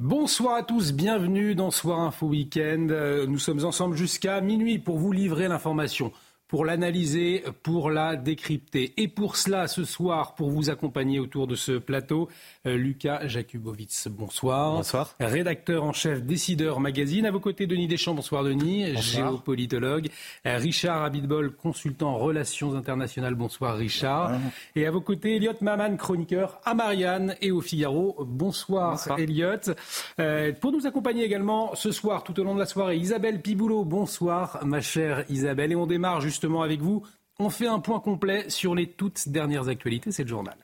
Bonsoir à tous, bienvenue dans Soir Info Week-end. Euh, nous sommes ensemble jusqu'à minuit pour vous livrer l'information pour l'analyser, pour la décrypter. Et pour cela, ce soir, pour vous accompagner autour de ce plateau, euh, Lucas Jakubowicz. Bonsoir. Bonsoir. Rédacteur en chef Décideur Magazine. À vos côtés, Denis Deschamps. Bonsoir, Denis. Bonsoir. Géopolitologue. Euh, Richard Abitbol, consultant en relations internationales. Bonsoir, Richard. Et à vos côtés, Elliot Maman, chroniqueur à Marianne et au Figaro. Bonsoir, Bonsoir. Elliot. Euh, pour nous accompagner également ce soir, tout au long de la soirée, Isabelle Piboulot. Bonsoir, ma chère Isabelle. Et on démarre justement avec vous. On fait un point complet sur les toutes dernières actualités. C'est le journal.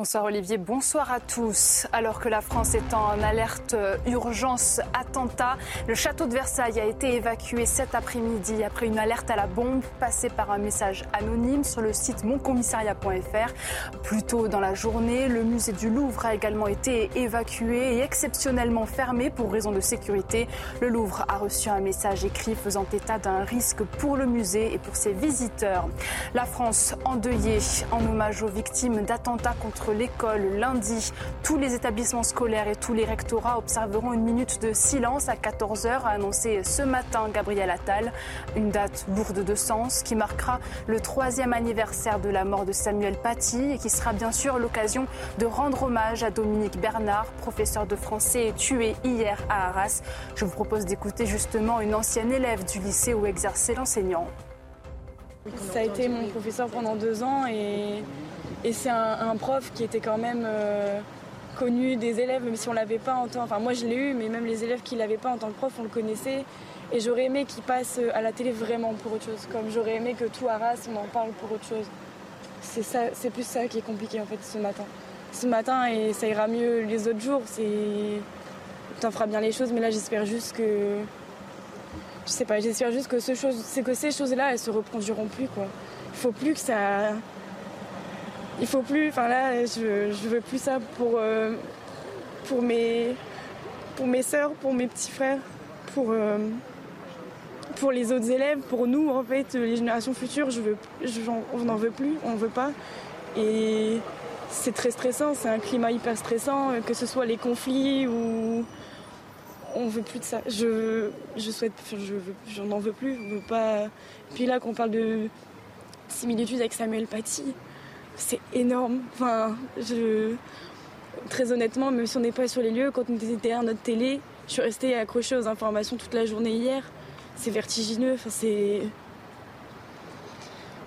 Bonsoir Olivier, bonsoir à tous. Alors que la France est en alerte urgence attentat, le château de Versailles a été évacué cet après-midi après une alerte à la bombe passée par un message anonyme sur le site moncommissariat.fr. Plus tôt dans la journée, le musée du Louvre a également été évacué et exceptionnellement fermé pour raison de sécurité. Le Louvre a reçu un message écrit faisant état d'un risque pour le musée et pour ses visiteurs. La France endeuillée en hommage aux victimes d'attentats contre l'école lundi. Tous les établissements scolaires et tous les rectorats observeront une minute de silence à 14h, a annoncé ce matin Gabriel Attal. Une date lourde de sens qui marquera le troisième anniversaire de la mort de Samuel Paty et qui sera bien sûr l'occasion de rendre hommage à Dominique Bernard, professeur de français tué hier à Arras. Je vous propose d'écouter justement une ancienne élève du lycée où exerçait l'enseignant. Ça a été mon professeur pendant deux ans et, et c'est un, prof qui était quand même euh, connu des élèves, même si on l'avait pas en tant. Enfin, moi je l'ai eu, mais même les élèves qui l'avaient pas en tant que prof, on le connaissait. Et j'aurais aimé qu'il passe à la télé vraiment pour autre chose. Comme j'aurais aimé que tout Arras, on en parle pour autre chose. C'est ça, c'est plus ça qui est compliqué en fait ce matin. Ce matin et ça ira mieux les autres jours. C'est, t'en feras bien les choses, mais là j'espère juste que je sais pas, j'espère juste que ces choses-là, elles se reproduiront plus, quoi. Il faut plus que ça... Il faut plus... Enfin là, je, je veux plus ça pour, euh, pour, mes, pour mes sœurs, pour mes petits frères, pour, euh, pour les autres élèves, pour nous, en fait, les générations futures, je veux, on n'en veut plus, on ne veut pas. Et c'est très stressant, c'est un climat hyper stressant, que ce soit les conflits ou on veut plus de ça. Je, je souhaite, je j'en en veux plus. Je veux pas. Puis là, qu'on parle de similitude avec Samuel Paty, c'est énorme. Enfin, je, très honnêtement, même si on n'est pas sur les lieux, quand on était derrière notre télé, je suis restée accrochée aux informations toute la journée hier. C'est vertigineux. Enfin, c'est.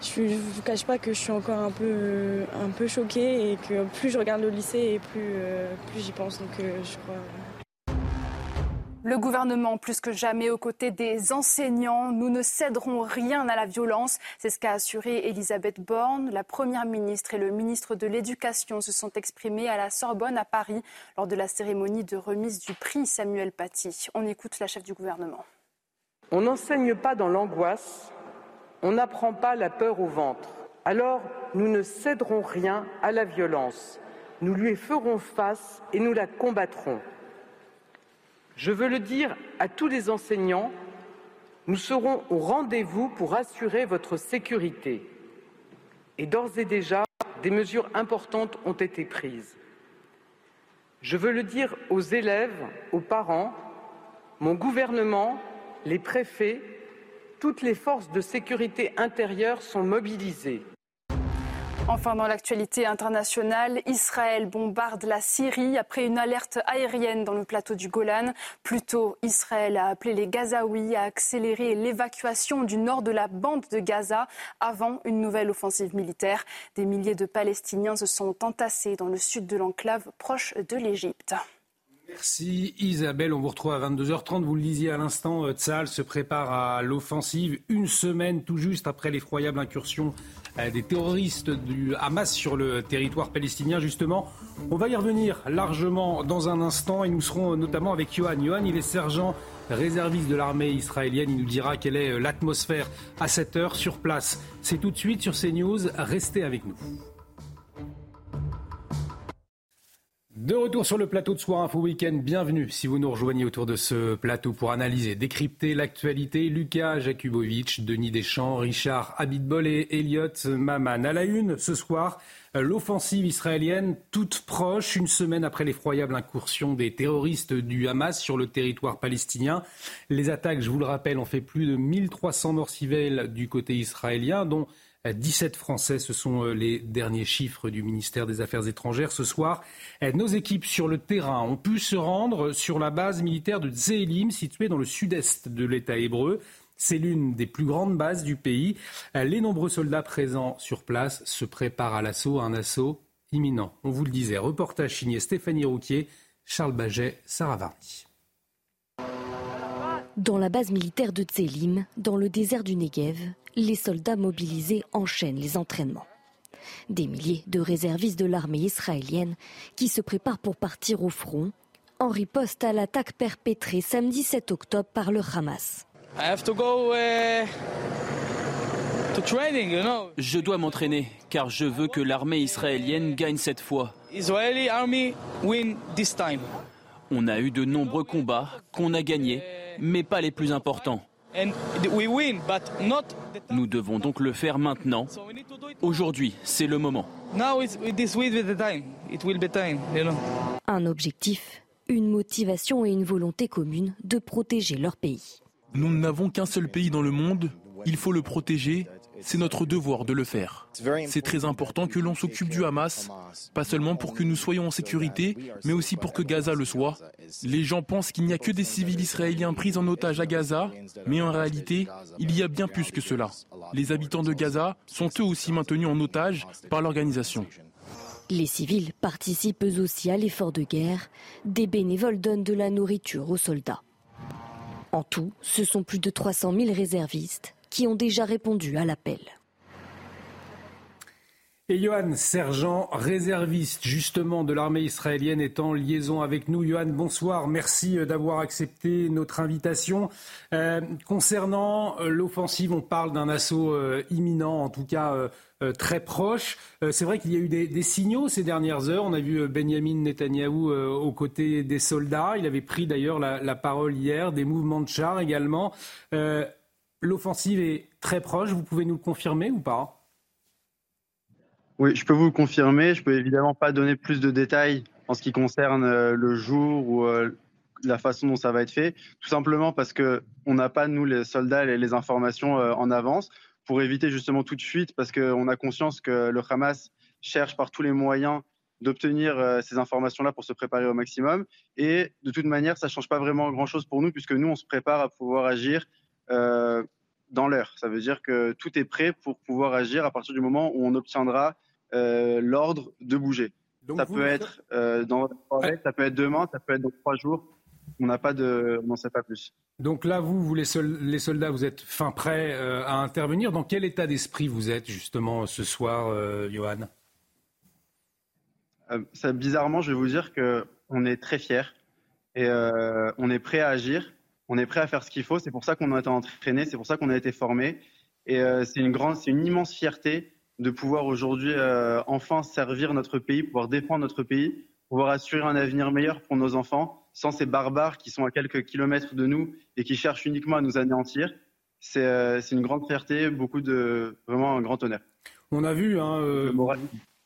Je ne vous cache pas que je suis encore un peu, un peu choquée et que plus je regarde le lycée et plus, euh, plus j'y pense. Donc euh, je crois. Le gouvernement, plus que jamais, aux côtés des enseignants. Nous ne céderons rien à la violence. C'est ce qu'a assuré Elisabeth Borne. La première ministre et le ministre de l'Éducation se sont exprimés à la Sorbonne à Paris lors de la cérémonie de remise du prix Samuel Paty. On écoute la chef du gouvernement. On n'enseigne pas dans l'angoisse, on n'apprend pas la peur au ventre. Alors, nous ne céderons rien à la violence. Nous lui ferons face et nous la combattrons. Je veux le dire à tous les enseignants, nous serons au rendez-vous pour assurer votre sécurité. Et d'ores et déjà, des mesures importantes ont été prises. Je veux le dire aux élèves, aux parents, mon gouvernement, les préfets, toutes les forces de sécurité intérieure sont mobilisées. Enfin, dans l'actualité internationale, Israël bombarde la Syrie après une alerte aérienne dans le plateau du Golan. Plus tôt, Israël a appelé les Gazaouis à accélérer l'évacuation du nord de la bande de Gaza avant une nouvelle offensive militaire. Des milliers de Palestiniens se sont entassés dans le sud de l'enclave proche de l'Égypte. Merci Isabelle, on vous retrouve à 22h30. Vous le disiez à l'instant, euh, Tsahal se prépare à l'offensive une semaine tout juste après l'effroyable incursion des terroristes du Hamas sur le territoire palestinien. Justement, on va y revenir largement dans un instant et nous serons notamment avec Johan. Johan, il est sergent réserviste de l'armée israélienne. Il nous dira quelle est euh, l'atmosphère à cette heure sur place. C'est tout de suite sur CNews. Restez avec nous. De retour sur le plateau de Soir Info Week-end, bienvenue si vous nous rejoignez autour de ce plateau pour analyser, décrypter l'actualité. Lucas Jakubovic, Denis Deschamps, Richard Abitbol et Elliot Maman. À la une ce soir, l'offensive israélienne toute proche, une semaine après l'effroyable incursion des terroristes du Hamas sur le territoire palestinien. Les attaques, je vous le rappelle, ont fait plus de 1300 morts civils du côté israélien, dont 17 Français, ce sont euh, les derniers chiffres du ministère des Affaires étrangères. Ce soir, euh, nos équipes sur le terrain ont pu se rendre sur la base militaire de Zélim, située dans le sud-est de l'État hébreu. C'est l'une des plus grandes bases du pays. Euh, les nombreux soldats présents sur place se préparent à l'assaut, un assaut imminent. On vous le disait, reportage signé Stéphanie Rouquier, Charles Baget, Sarah Varny. Dans la base militaire de Tselim, dans le désert du Negev, les soldats mobilisés enchaînent les entraînements. Des milliers de réservistes de l'armée israélienne qui se préparent pour partir au front en riposte à l'attaque perpétrée samedi 7 octobre par le Hamas. Uh, je dois m'entraîner car je veux que l'armée israélienne gagne cette fois. On a eu de nombreux combats qu'on a gagnés, mais pas les plus importants. Nous devons donc le faire maintenant. Aujourd'hui, c'est le moment. Un objectif, une motivation et une volonté commune de protéger leur pays. Nous n'avons qu'un seul pays dans le monde, il faut le protéger c'est notre devoir de le faire. C'est très important que l'on s'occupe du Hamas, pas seulement pour que nous soyons en sécurité, mais aussi pour que Gaza le soit. Les gens pensent qu'il n'y a que des civils israéliens pris en otage à Gaza, mais en réalité, il y a bien plus que cela. Les habitants de Gaza sont eux aussi maintenus en otage par l'organisation. Les civils participent eux aussi à l'effort de guerre. Des bénévoles donnent de la nourriture aux soldats. En tout, ce sont plus de 300 000 réservistes qui ont déjà répondu à l'appel. Et Johan Sergent, réserviste justement de l'armée israélienne, est en liaison avec nous. Johan, bonsoir. Merci euh, d'avoir accepté notre invitation. Euh, concernant euh, l'offensive, on parle d'un assaut imminent, en tout cas très proche. C'est vrai qu'il y a eu des, signaux ces dernières heures. On a vu Benjamin Netanyahou aux côtés des soldats. Il avait pris d'ailleurs la, la, parole hier, des mouvements de chars également. L'offensive est très proche, vous pouvez nous le confirmer ou pas? Oui, je peux vous le confirmer. Je ne peux évidemment pas donner plus de détails en ce qui concerne euh, le jour ou euh, la façon dont ça va être fait, tout simplement parce qu'on n'a pas, nous, les soldats, les, informations euh, en avance pour éviter justement toute fuite, parce qu'on a conscience que le Hamas cherche par tous les moyens d'obtenir ces informations-là pour se préparer au maximum. Et de toute manière, ça ne change pas vraiment grand-chose pour nous, puisque nous, on se prépare à pouvoir agir euh, dans l'heure. Ça veut dire que tout est prêt pour pouvoir agir à partir du moment où on obtiendra euh, l'ordre de bouger. ça peut être euh, dans ça peut être demain, ça peut être dans trois jours. On n'a pas de, on n'en sait pas plus. Donc là, vous, vous les, les soldats, vous êtes fin prêts à intervenir. Dans quel état d'esprit vous êtes justement ce soir, Johan? Ça, Bizarrement, je vais vous dire que on est très fiers et on est prêt à agir on est prêt à faire ce qu'il faut. C'est pour ça qu'on a été entraîné, c'est pour ça qu'on a été formé. Et euh, c'est une grande, c'est une immense fierté de pouvoir aujourd'hui euh, enfin servir notre pays, pouvoir défendre notre pays, pouvoir assurer un avenir meilleur pour nos enfants, sans ces barbares qui sont à quelques kilomètres de nous et qui cherchent uniquement à nous anéantir. C'est euh, une grande fierté, beaucoup de vraiment un grand honneur. On a vu, hein,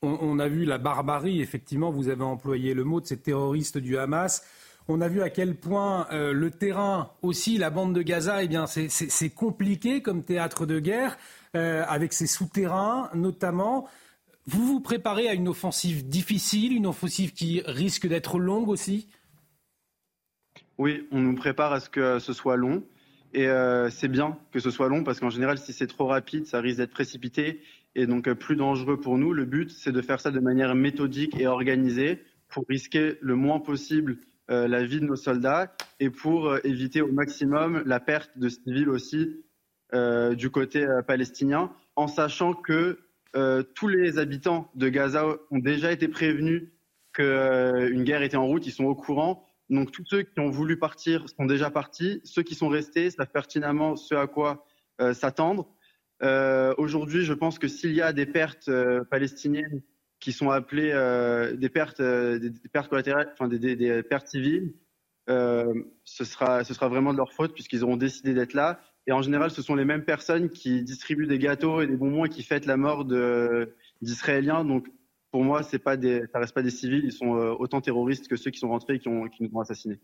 on, on, a vu la barbarie. Effectivement, vous avez employé le mot de ces terroristes du Hamas. On a vu à quel point euh, le terrain aussi, la bande de Gaza, eh bien, c'est compliqué comme théâtre de guerre, euh, avec ses souterrains notamment. Vous vous préparez à une offensive difficile, une offensive qui risque d'être longue aussi? Oui, on nous prépare à ce que ce soit long. Et euh, c'est bien que ce soit long parce qu'en général, si c'est trop rapide, ça risque d'être précipité et donc plus dangereux pour nous. Le but, c'est de faire ça de manière méthodique et organisée pour risquer le moins possible la vie de nos soldats et pour euh, éviter au maximum la perte de civils aussi euh, du côté palestinien, en sachant que tous les habitants de Gaza ont déjà été prévenus qu'une guerre était en route, ils sont au courant. Donc tous ceux qui ont voulu partir sont déjà partis. Ceux qui sont restés savent pertinemment ce à quoi s'attendre. Aujourd'hui, je pense que s'il y a des pertes palestiniennes qui sont appelés des pertes, des, pertes collatérales, enfin des, pertes civiles, ce sera, ce sera vraiment de leur faute puisqu'ils auront décidé d'être là. Et en général, ce sont les mêmes personnes qui distribuent des gâteaux et des bonbons et qui fêtent la mort d'Israéliens. Donc, pour moi, c'est pas des, ça reste pas des civils. Ils sont autant terroristes que ceux qui sont rentrés et qui, nous ont assassinés.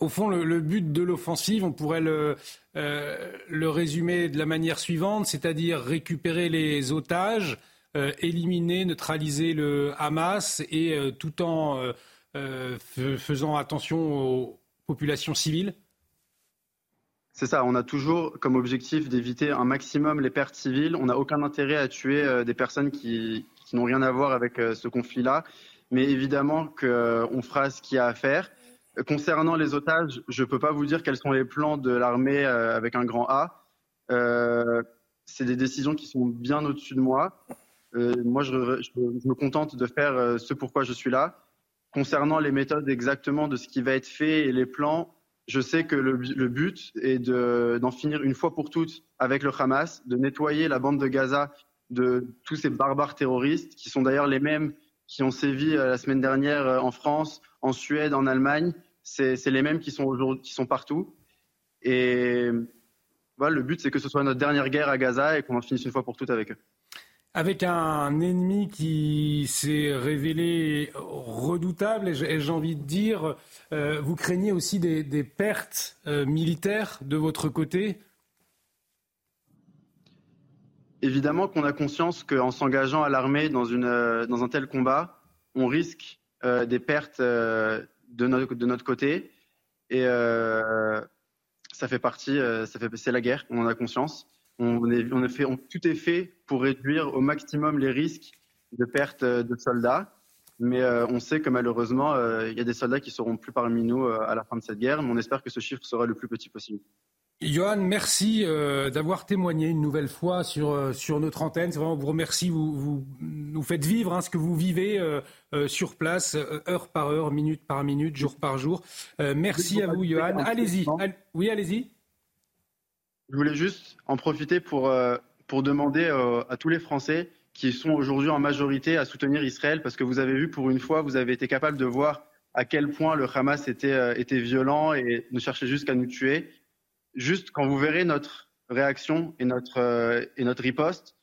Au fond, le, but de l'offensive, on pourrait le, euh, le, résumer de la manière suivante, c'est-à-dire récupérer les otages, euh, éliminer, neutraliser le Hamas et euh, tout en faisant attention aux populations civiles? C'est ça, on a toujours comme objectif d'éviter un maximum les pertes civiles. On n'a aucun intérêt à tuer des personnes qui, n'ont rien à voir avec ce conflit-là. Mais évidemment qu'on fera ce qu'il y a à faire. Concernant les otages, je ne peux pas vous dire quels sont les plans de l'armée euh, avec un grand A. Euh, c'est des décisions qui sont bien au-dessus de moi. Euh, moi, je, me contente de faire ce pourquoi je suis là. Concernant les méthodes exactement de ce qui va être fait et les plans, je sais que le, but est d'en finir une fois pour toutes avec le Hamas, de nettoyer la bande de Gaza de tous ces barbares terroristes, qui sont d'ailleurs les mêmes qui ont sévi la semaine dernière en France, en Suède, en Allemagne, c'est les mêmes qui sont, qui sont partout. Et voilà, le but, c'est que ce soit notre dernière guerre à Gaza et qu'on en finisse une fois pour toutes avec eux. Avec un ennemi qui s'est révélé redoutable, et j'ai envie de dire, euh, vous craignez aussi des, pertes euh, militaires de votre côté? Évidemment qu'on a conscience qu'en s'engageant à l'armée dans, euh, dans un tel combat, on risque des pertes de notre, de notre côté. Et ça fait partie, ça fait, c'est la guerre, on en a conscience. On, est, fait, tout est fait pour réduire au maximum les risques de perte de soldats. Mais euh, on sait que malheureusement, il y a des soldats qui seront plus parmi nous à la fin de cette guerre. Mais on espère que ce chiffre sera le plus petit possible. Johan, merci euh, d'avoir témoigné une nouvelle fois sur, euh, sur notre antenne. C'est vraiment, vous remercie, vous, nous faites vivre hein, ce que vous vivez euh, sur place, heure par heure, minute par minute, jour par jour. merci à vous, Johan. Allez-y. oui, allez-y. Je voulais juste en profiter pour, pour demander à tous les Français qui sont aujourd'hui en majorité à soutenir Israël, parce que vous avez vu pour une fois, vous avez été capable de voir à quel point le Hamas était, était violent et ne cherchait juste qu'à nous tuer juste quand vous verrez notre réaction et notre, euh, et notre riposte,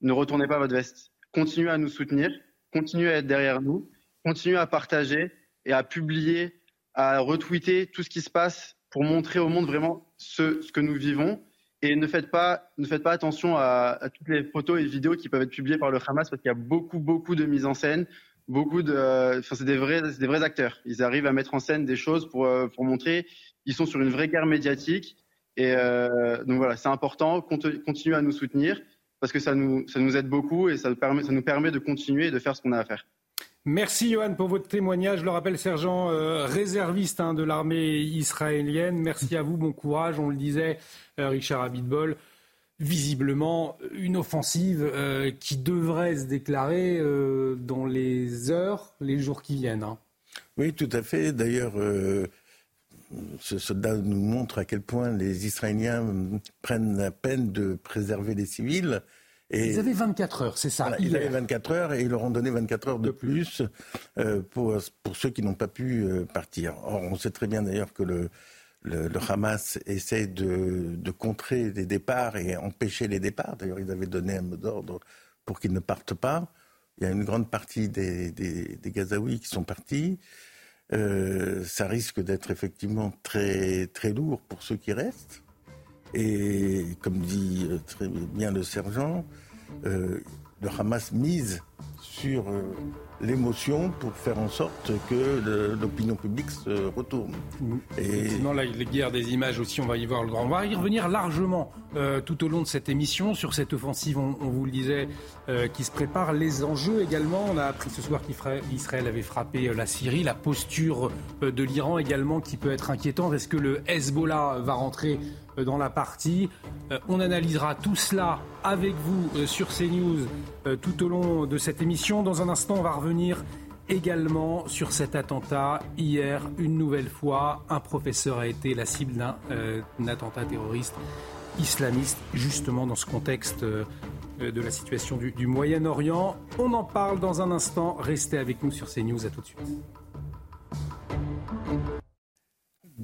ne retournez pas votre veste. Continuez à nous soutenir, continuez à être derrière nous, continuez à partager et à publier, à retweeter tout ce qui se passe pour montrer au monde vraiment ce, que nous vivons. Et ne faites pas, attention à, toutes les photos et vidéos qui peuvent être publiées par le Hamas parce qu'il y a beaucoup, beaucoup de mise en scène, beaucoup de, enfin c'est des vrais, acteurs. Ils arrivent à mettre en scène des choses pour, euh, montrer. Ils sont sur une vraie guerre médiatique et euh, donc voilà, c'est important, continuer à nous soutenir parce que ça nous, aide beaucoup et ça nous permet de continuer et de faire ce qu'on a à faire. Merci Johan pour votre témoignage. Je le rappelle, sergent euh, réserviste hein, de l'armée israélienne. Merci à vous, bon courage. On le disait, euh, Richard Abitbol. Visiblement, une offensive qui devrait se déclarer dans les heures, les jours qui viennent. Hein. Oui, tout à fait. D'ailleurs, ce soldat nous montre à quel point les Israéliens prennent la peine de préserver les civils. Et ils avaient 24 heures, c'est ça. ils avaient 24 heures et ils leur ont donné 24 heures de, plus euh, pour, pour ceux qui n'ont pas pu euh, partir. Or, on sait très bien d'ailleurs que le, le, Hamas essaie de, de, contrer les départs et empêcher les départs. D'ailleurs, ils avaient donné un mot d'ordre pour qu'ils ne partent pas. Il y a une grande partie des, des, des Gazaouis qui sont partis. Euh, ça risque d'être effectivement très, très lourd pour ceux qui restent. Et comme dit euh, très bien le sergent, euh, le Hamas mise sur l'émotion pour faire en sorte que l'opinion publique se retourne. Et... Sinon, là, les guerres des images aussi, on va y voir le grand. On va y revenir largement euh, tout au long de cette émission sur cette offensive, on, vous le disait, euh, qui se prépare. Les enjeux également. On a appris ce soir qu'Israël avait frappé euh, la Syrie. La posture de l'Iran également qui peut être inquiétante. Est-ce que le Hezbollah va rentrer dans la partie? on analysera tout cela avec vous sur CNews tout au long de cette émission. Dans un instant, on va revenir également sur cet attentat. Hier, une nouvelle fois, un professeur a été la cible d'un attentat terroriste islamiste, justement dans ce contexte de la situation du, du Moyen-Orient. On en parle dans un instant. Restez avec nous sur CNews. À tout de suite.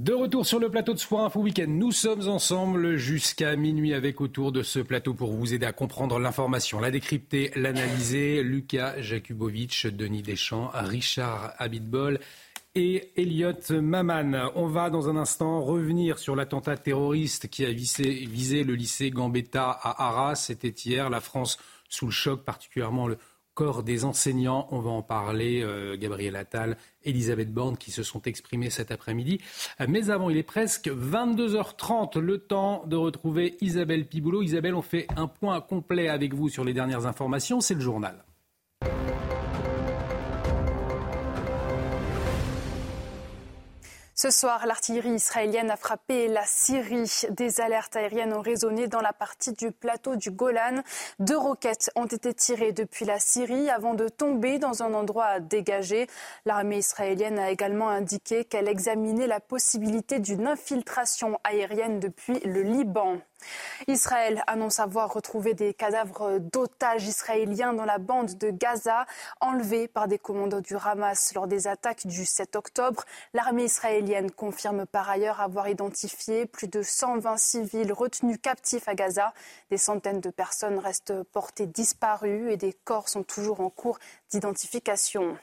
De retour sur le plateau de Soir Info Week-end, nous sommes ensemble jusqu'à minuit avec autour de ce plateau pour vous aider à comprendre l'information, la décrypter, l'analyser. Lucas Jakubovic, Denis Deschamps, Richard Abitbol et Elliot Maman. On va dans un instant revenir sur l'attentat terroriste qui a visé, le lycée Gambetta à Arras. C'était hier. La France sous le choc, particulièrement corps des enseignants. On va en parler. Euh, Gabriel Attal, Elisabeth Borne qui se sont exprimés cet après-midi. Euh, mais avant, il est presque 22h30. Le temps de retrouver Isabelle Piboulot. Isabelle, on fait un point complet avec vous sur les dernières informations. C'est le journal. Ce soir, l'artillerie israélienne a frappé la Syrie. Des alertes aériennes ont résonné dans la partie du plateau du Golan. Deux roquettes ont été tirées depuis la Syrie avant de tomber dans un endroit dégagé. L'armée israélienne a également indiqué qu'elle examinait la possibilité d'une infiltration aérienne depuis le Liban. Israël annonce avoir retrouvé des cadavres d'otages israéliens dans la bande de Gaza, enlevés par des commandos du Hamas lors des attaques du 7 octobre. L'armée israélienne confirme par ailleurs avoir identifié plus de 120 civils retenus captifs à Gaza. Des centaines de personnes restent portées disparues et des corps sont toujours en cours d'identification.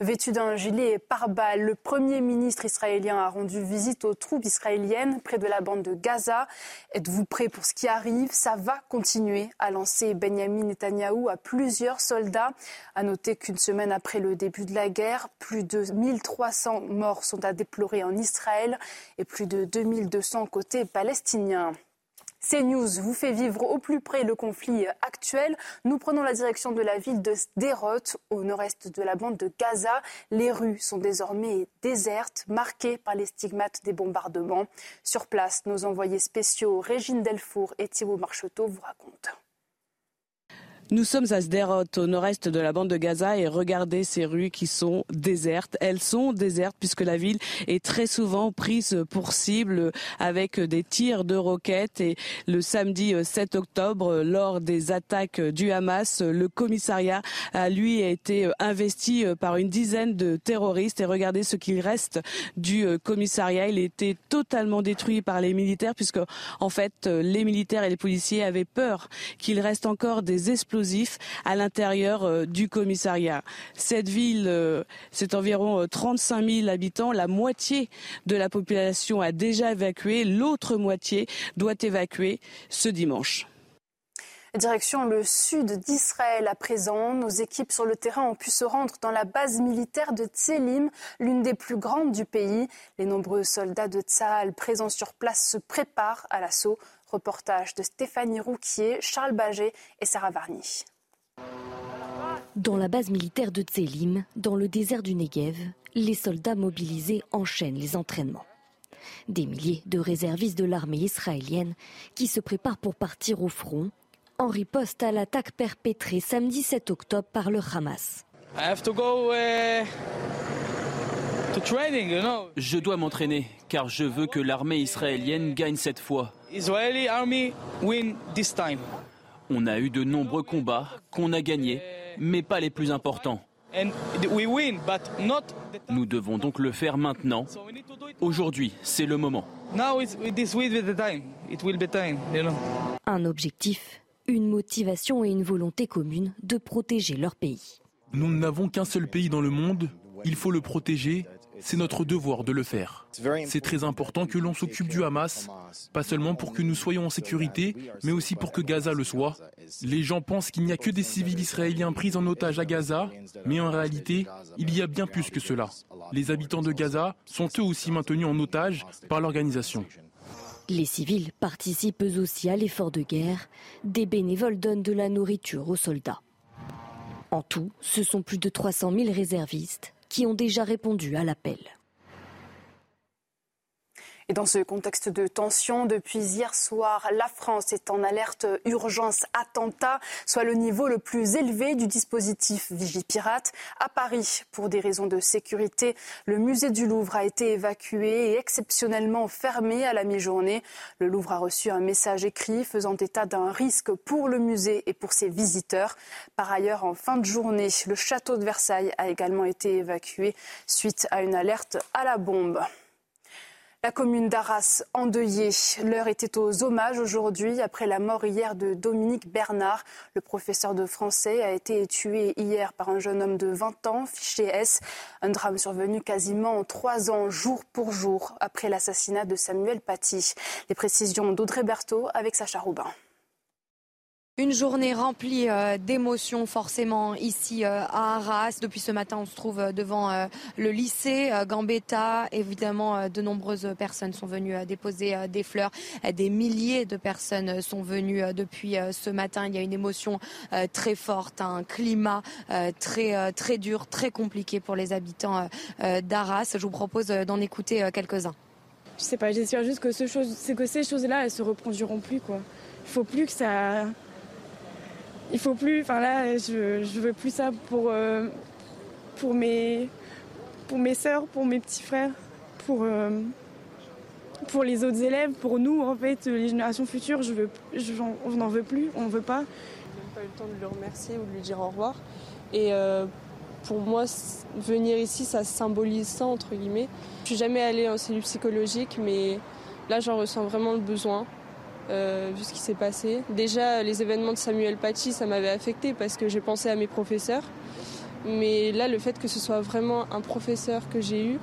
Vêtu d'un gilet pare-balles, le Premier ministre israélien a rendu visite aux troupes israéliennes près de la bande de Gaza. Êtes-vous prêt pour ce qui arrive? Ça va continuer, a lancé Benjamin Netanyahou à plusieurs soldats. À noter qu'une semaine après le début de la guerre, plus de 1300 morts sont à déplorer en Israël et plus de 2200 côté palestinien. CNews vous fait vivre au plus près le conflit actuel. Nous prenons la direction de la ville de Sderot, au nord-est de la bande de Gaza. Les rues sont désormais désertes, marquées par les stigmates des bombardements. Sur place, nos envoyés spéciaux Régine Delfour et Thibault Marcheteau vous racontent. Nous sommes à Sderot, au nord-est de la bande de Gaza, et regardez ces rues qui sont désertes. Elles sont désertes puisque la ville est très souvent prise pour cible avec des tirs de roquettes. Et le samedi 7 octobre, lors des attaques du Hamas, le commissariat a lui a été investi par une dizaine de terroristes. Et regardez ce qu'il reste du commissariat. Il était totalement détruit par les militaires puisque, en fait, les militaires et les policiers avaient peur qu'il reste encore des à l'intérieur euh, du commissariat. Cette ville, euh, c'est environ 35 euh, 000 habitants. La moitié de la population a déjà évacué. L'autre moitié doit évacuer ce dimanche. Direction le sud d'Israël à présent. Nos équipes sur le terrain ont pu se rendre dans la base militaire de Tselim, l'une des plus grandes du pays. Les nombreux soldats de Tsahal présents sur place se préparent à l'assaut. Reportage de Stéphanie Rouquier, Charles Baget et Sarah Varny. Dans la base militaire de Tselim, dans le désert du Negev, les soldats mobilisés enchaînent les entraînements. Des milliers de réservistes de l'armée israélienne qui se préparent pour partir au front en riposte à l'attaque perpétrée samedi 7 octobre par le Hamas. Je dois m'entraîner car je veux que l'armée israélienne gagne cette fois. On a eu de nombreux combats qu'on a gagnés, mais pas les plus importants. Nous devons donc le faire maintenant. Aujourd'hui, c'est le moment. Un objectif, une motivation et une volonté commune de protéger leur pays. Nous n'avons qu'un seul pays dans le monde, il faut le protéger c'est notre devoir de le faire. C'est très important que l'on s'occupe du Hamas, pas seulement pour que nous soyons en sécurité, mais aussi pour que Gaza le soit. Les gens pensent qu'il n'y a que des civils israéliens pris en otage à Gaza, mais en réalité, il y a bien plus que cela. Les habitants de Gaza sont eux aussi maintenus en otage par l'organisation. Les civils participent eux aussi à l'effort de guerre. Des bénévoles donnent de la nourriture aux soldats. En tout, ce sont plus de 300 000 réservistes qui ont déjà répondu à l'appel. Et dans ce contexte de tension, depuis hier soir, la France est en alerte urgence attentat, soit le niveau le plus élevé du dispositif Vigipirate. À Paris, pour des raisons de sécurité, le musée du Louvre a été évacué et exceptionnellement fermé à la mi-journée. Le Louvre a reçu un message écrit faisant état d'un risque pour le musée et pour ses visiteurs. Par ailleurs, en fin de journée, le château de Versailles a également été évacué suite à une alerte à la bombe. La commune d'Arras endeuillée. L'heure était aux hommages aujourd'hui après la mort hier de Dominique Bernard. Le professeur de français a été tué hier par un jeune homme de 20 ans, fiché S. Un drame survenu quasiment en trois ans, jour pour jour, après l'assassinat de Samuel Paty. Les précisions d'Audrey Berthaud avec Sacha Roubin. Une journée remplie euh, d'émotions forcément ici euh, à Arras. Depuis ce matin, on se trouve euh, devant le lycée Gambetta. Évidemment, de nombreuses personnes sont venues déposer des fleurs. Des milliers de personnes sont venues depuis ce matin. Il y a une émotion très forte, un climat très très dur, très compliqué pour les habitants d'Arras. Je vous propose d'en écouter quelques-uns. Je sais pas, j'espère juste que, ce que ces choses-là, elles se reproduiront plus quoi. Il faut plus que ça il faut plus. Enfin là, je, je veux plus ça pour, euh, pour, mes, pour mes sœurs, pour mes petits frères, pour, euh, pour les autres élèves, pour nous, en fait, les générations futures. Je veux, on n'en veut plus, on veut pas. Je n'ai pas eu le temps de le remercier ou de lui dire au revoir. Et euh, pour moi, venir ici, ça symbolise ça, entre guillemets. Je suis jamais allée en cellule psychologique, mais là, j'en ressens vraiment le besoin. Euh, vu ce qui s'est passé. Déjà, les événements de Samuel Paty, ça m'avait affecté parce que j'ai pensé à mes professeurs. Mais là, le fait que ce soit vraiment un professeur que j'ai eu,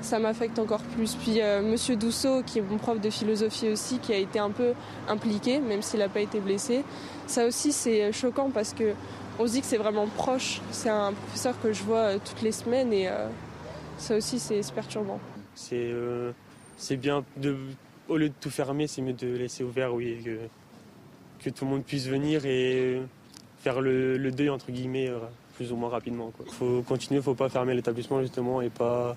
ça m'affecte encore plus. Puis euh, Monsieur Dousseau, qui est mon prof de philosophie aussi, qui a été un peu impliqué, même s'il n'a pas été blessé. Ça aussi, c'est choquant parce que on se dit que c'est vraiment proche. C'est un professeur que je vois euh, toutes les semaines et ça aussi, c'est perturbant. C'est bien de au lieu de tout fermer, c'est mieux de laisser ouvert, oui, que, tout le monde puisse venir et faire le, le deuil, entre guillemets, euh, plus ou moins rapidement. Il faut continuer, il ne faut pas fermer l'établissement, justement, et pas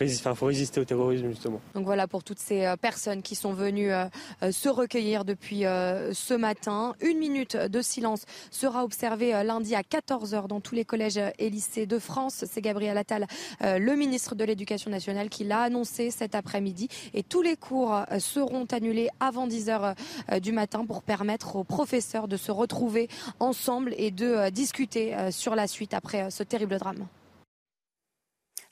il faut résister au terrorisme justement. Donc voilà pour toutes ces euh, personnes qui sont venues euh, euh, se recueillir depuis ce matin. Une minute de silence sera observée lundi à 14h dans tous les collèges et lycées de France. C'est Gabriel Attal, le ministre de l'Éducation nationale, qui l'a annoncé cet après-midi. Et tous les cours seront annulés avant 10h du matin pour permettre aux professeurs de se retrouver ensemble et de discuter sur la suite après ce terrible drame.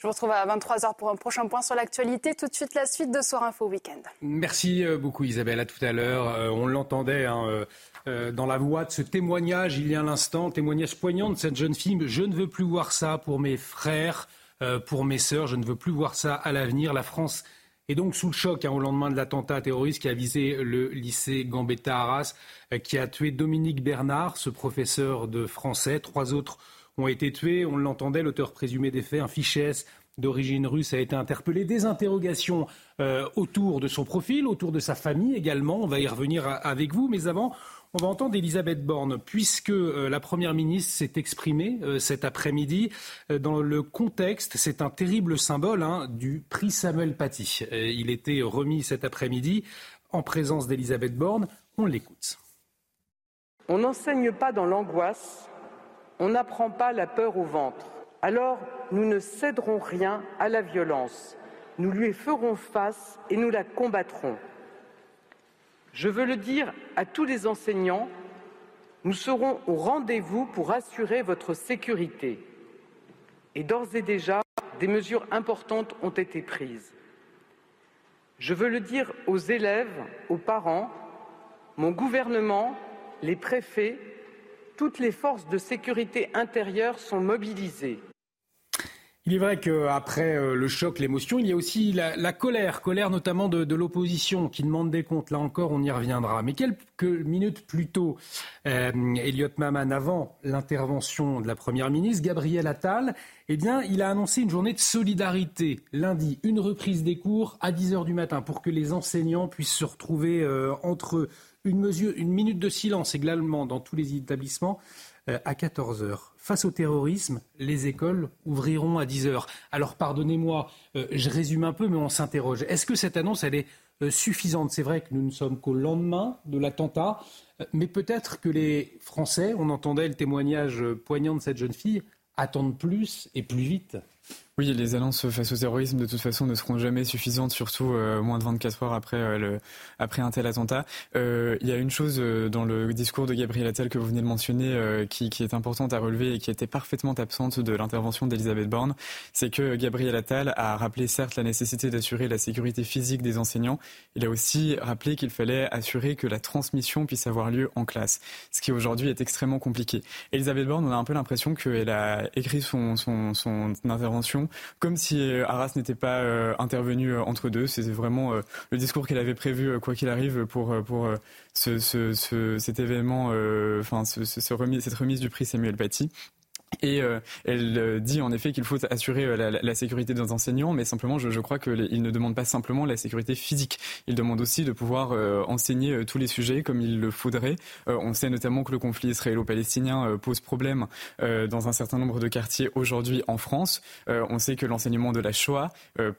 Je vous retrouve à 23h pour un prochain point sur l'actualité. Tout de suite, la suite de Soir Info Week-end. Merci euh, beaucoup Isabelle, à tout à l'heure. Euh, on l'entendait hein, euh, dans la voix de ce témoignage il y a un instant, témoignage poignant de cette jeune fille. Je ne veux plus voir ça pour mes frères, pour mes sœurs, je ne veux plus voir ça à l'avenir. La France est donc sous le choc hein, au lendemain de l'attentat terroriste qui a visé le lycée Gambetta Arras, qui a tué Dominique Bernard, ce professeur de français. Trois autres ont été tués. On l'entendait, l'auteur présumé des faits, un fichier S d'origine russe a été interpellé. Des interrogations euh, autour de son profil, autour de sa famille également. On va y revenir avec vous. Mais avant, on va entendre Elisabeth Borne, puisque euh, la Première ministre s'est exprimée euh, cet après-midi. dans le contexte, c'est un terrible symbole hein, du prix Samuel Paty. il était remis cet après-midi en présence d'Elisabeth Borne. On l'écoute. On n'enseigne pas dans l'angoisse on n'apprend pas la peur au ventre. Alors, nous ne céderons rien à la violence. Nous lui ferons face et nous la combattrons. Je veux le dire à tous les enseignants, nous serons au rendez-vous pour assurer votre sécurité. Et d'ores et déjà, des mesures importantes ont été prises. Je veux le dire aux élèves, aux parents, mon gouvernement, les préfets, toutes les forces de sécurité intérieure sont mobilisées. Il est vrai qu'après euh, le choc, l'émotion, il y a aussi la, colère, colère notamment de, l'opposition qui demande des comptes. Là encore, on y reviendra. Mais quelques minutes plus tôt, euh, Elliot Maman, avant l'intervention de la Première ministre, Gabriel Attal, eh bien, il a annoncé une journée de solidarité lundi, une reprise des cours à 10h du matin pour que les enseignants puissent se retrouver euh, entre eux une, minute de silence également dans tous les établissements euh, à 14 heures. face au terrorisme, les écoles ouvriront à 10 heures. Alors pardonnez-moi, euh, je résume un peu, mais on s'interroge. Est-ce que cette annonce, elle est euh, suffisante? C'est vrai que nous ne sommes qu'au lendemain de l'attentat, mais peut-être que les Français, on entendait le témoignage poignant de cette jeune fille, attendent plus et plus vite. Oui, les annonces face au terrorisme, de toute façon, ne seront jamais suffisantes, surtout euh, moins de 24 heures après, euh, après un tel attentat. Euh, il y a une chose dans le discours de Gabriel Attal que vous venez de mentionner qui, qui, est importante à relever et qui était parfaitement absente de l'intervention d'Elisabeth Borne, c'est que Gabriel Attal a rappelé certes la nécessité d'assurer la sécurité physique des enseignants, il a aussi rappelé qu'il fallait assurer que la transmission puisse avoir lieu en classe, ce qui aujourd'hui est extrêmement compliqué. Elisabeth Borne, on a un peu l'impression qu'elle a écrit son, son, son intervention comme si euh, Arras n'était pas euh, intervenu euh, entre deux. C'était vraiment le discours qu'elle avait prévu, quoi qu'il arrive, pour, pour ce, ce, cet événement, cette remise du prix Samuel Paty. Et euh, elle euh, dit en effet qu'il faut assurer euh, la, sécurité des enseignants, mais simplement, je, crois qu'il ne demande pas simplement la sécurité physique. Il demande aussi de pouvoir enseigner tous les sujets comme il le faudrait. on sait notamment que le conflit israélo-palestinien pose problème dans un certain nombre de quartiers aujourd'hui en France. on sait que l'enseignement de la Shoah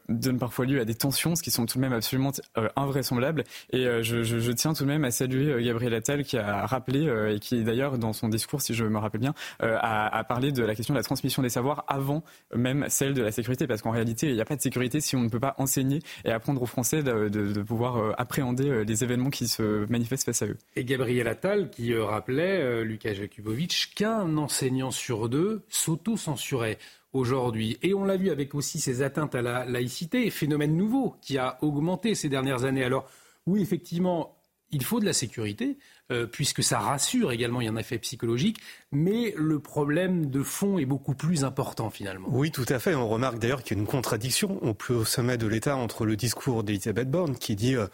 donne parfois lieu à des tensions, ce qui sont tout de même absolument invraisemblables. Et je, tiens tout de même à saluer Gabriel Attal qui a rappelé, et qui d'ailleurs dans son discours, si je me rappelle bien, a parlé de la question de la transmission des savoirs avant même celle de la sécurité, parce qu'en réalité, il n'y a pas de sécurité si on ne peut pas enseigner et apprendre aux Français de, pouvoir euh, appréhender euh, les événements qui se manifestent face à eux. Et Gabriel Attal qui euh, rappelait, Lucas Jakubowicz, qu'un enseignant sur deux s'auto-censurait aujourd'hui. Et on l'a vu avec aussi ces atteintes à la laïcité, phénomène nouveau qui a augmenté ces dernières années. Alors oui, effectivement, il faut de la sécurité, euh, puisque ça rassure également, il y a un effet psychologique, mais le problème de fond est beaucoup plus important finalement. Oui, tout à fait. On remarque d'ailleurs qu'il y a une contradiction au plus haut sommet de l'État entre le discours d'Elisabeth Borne qui dit euh,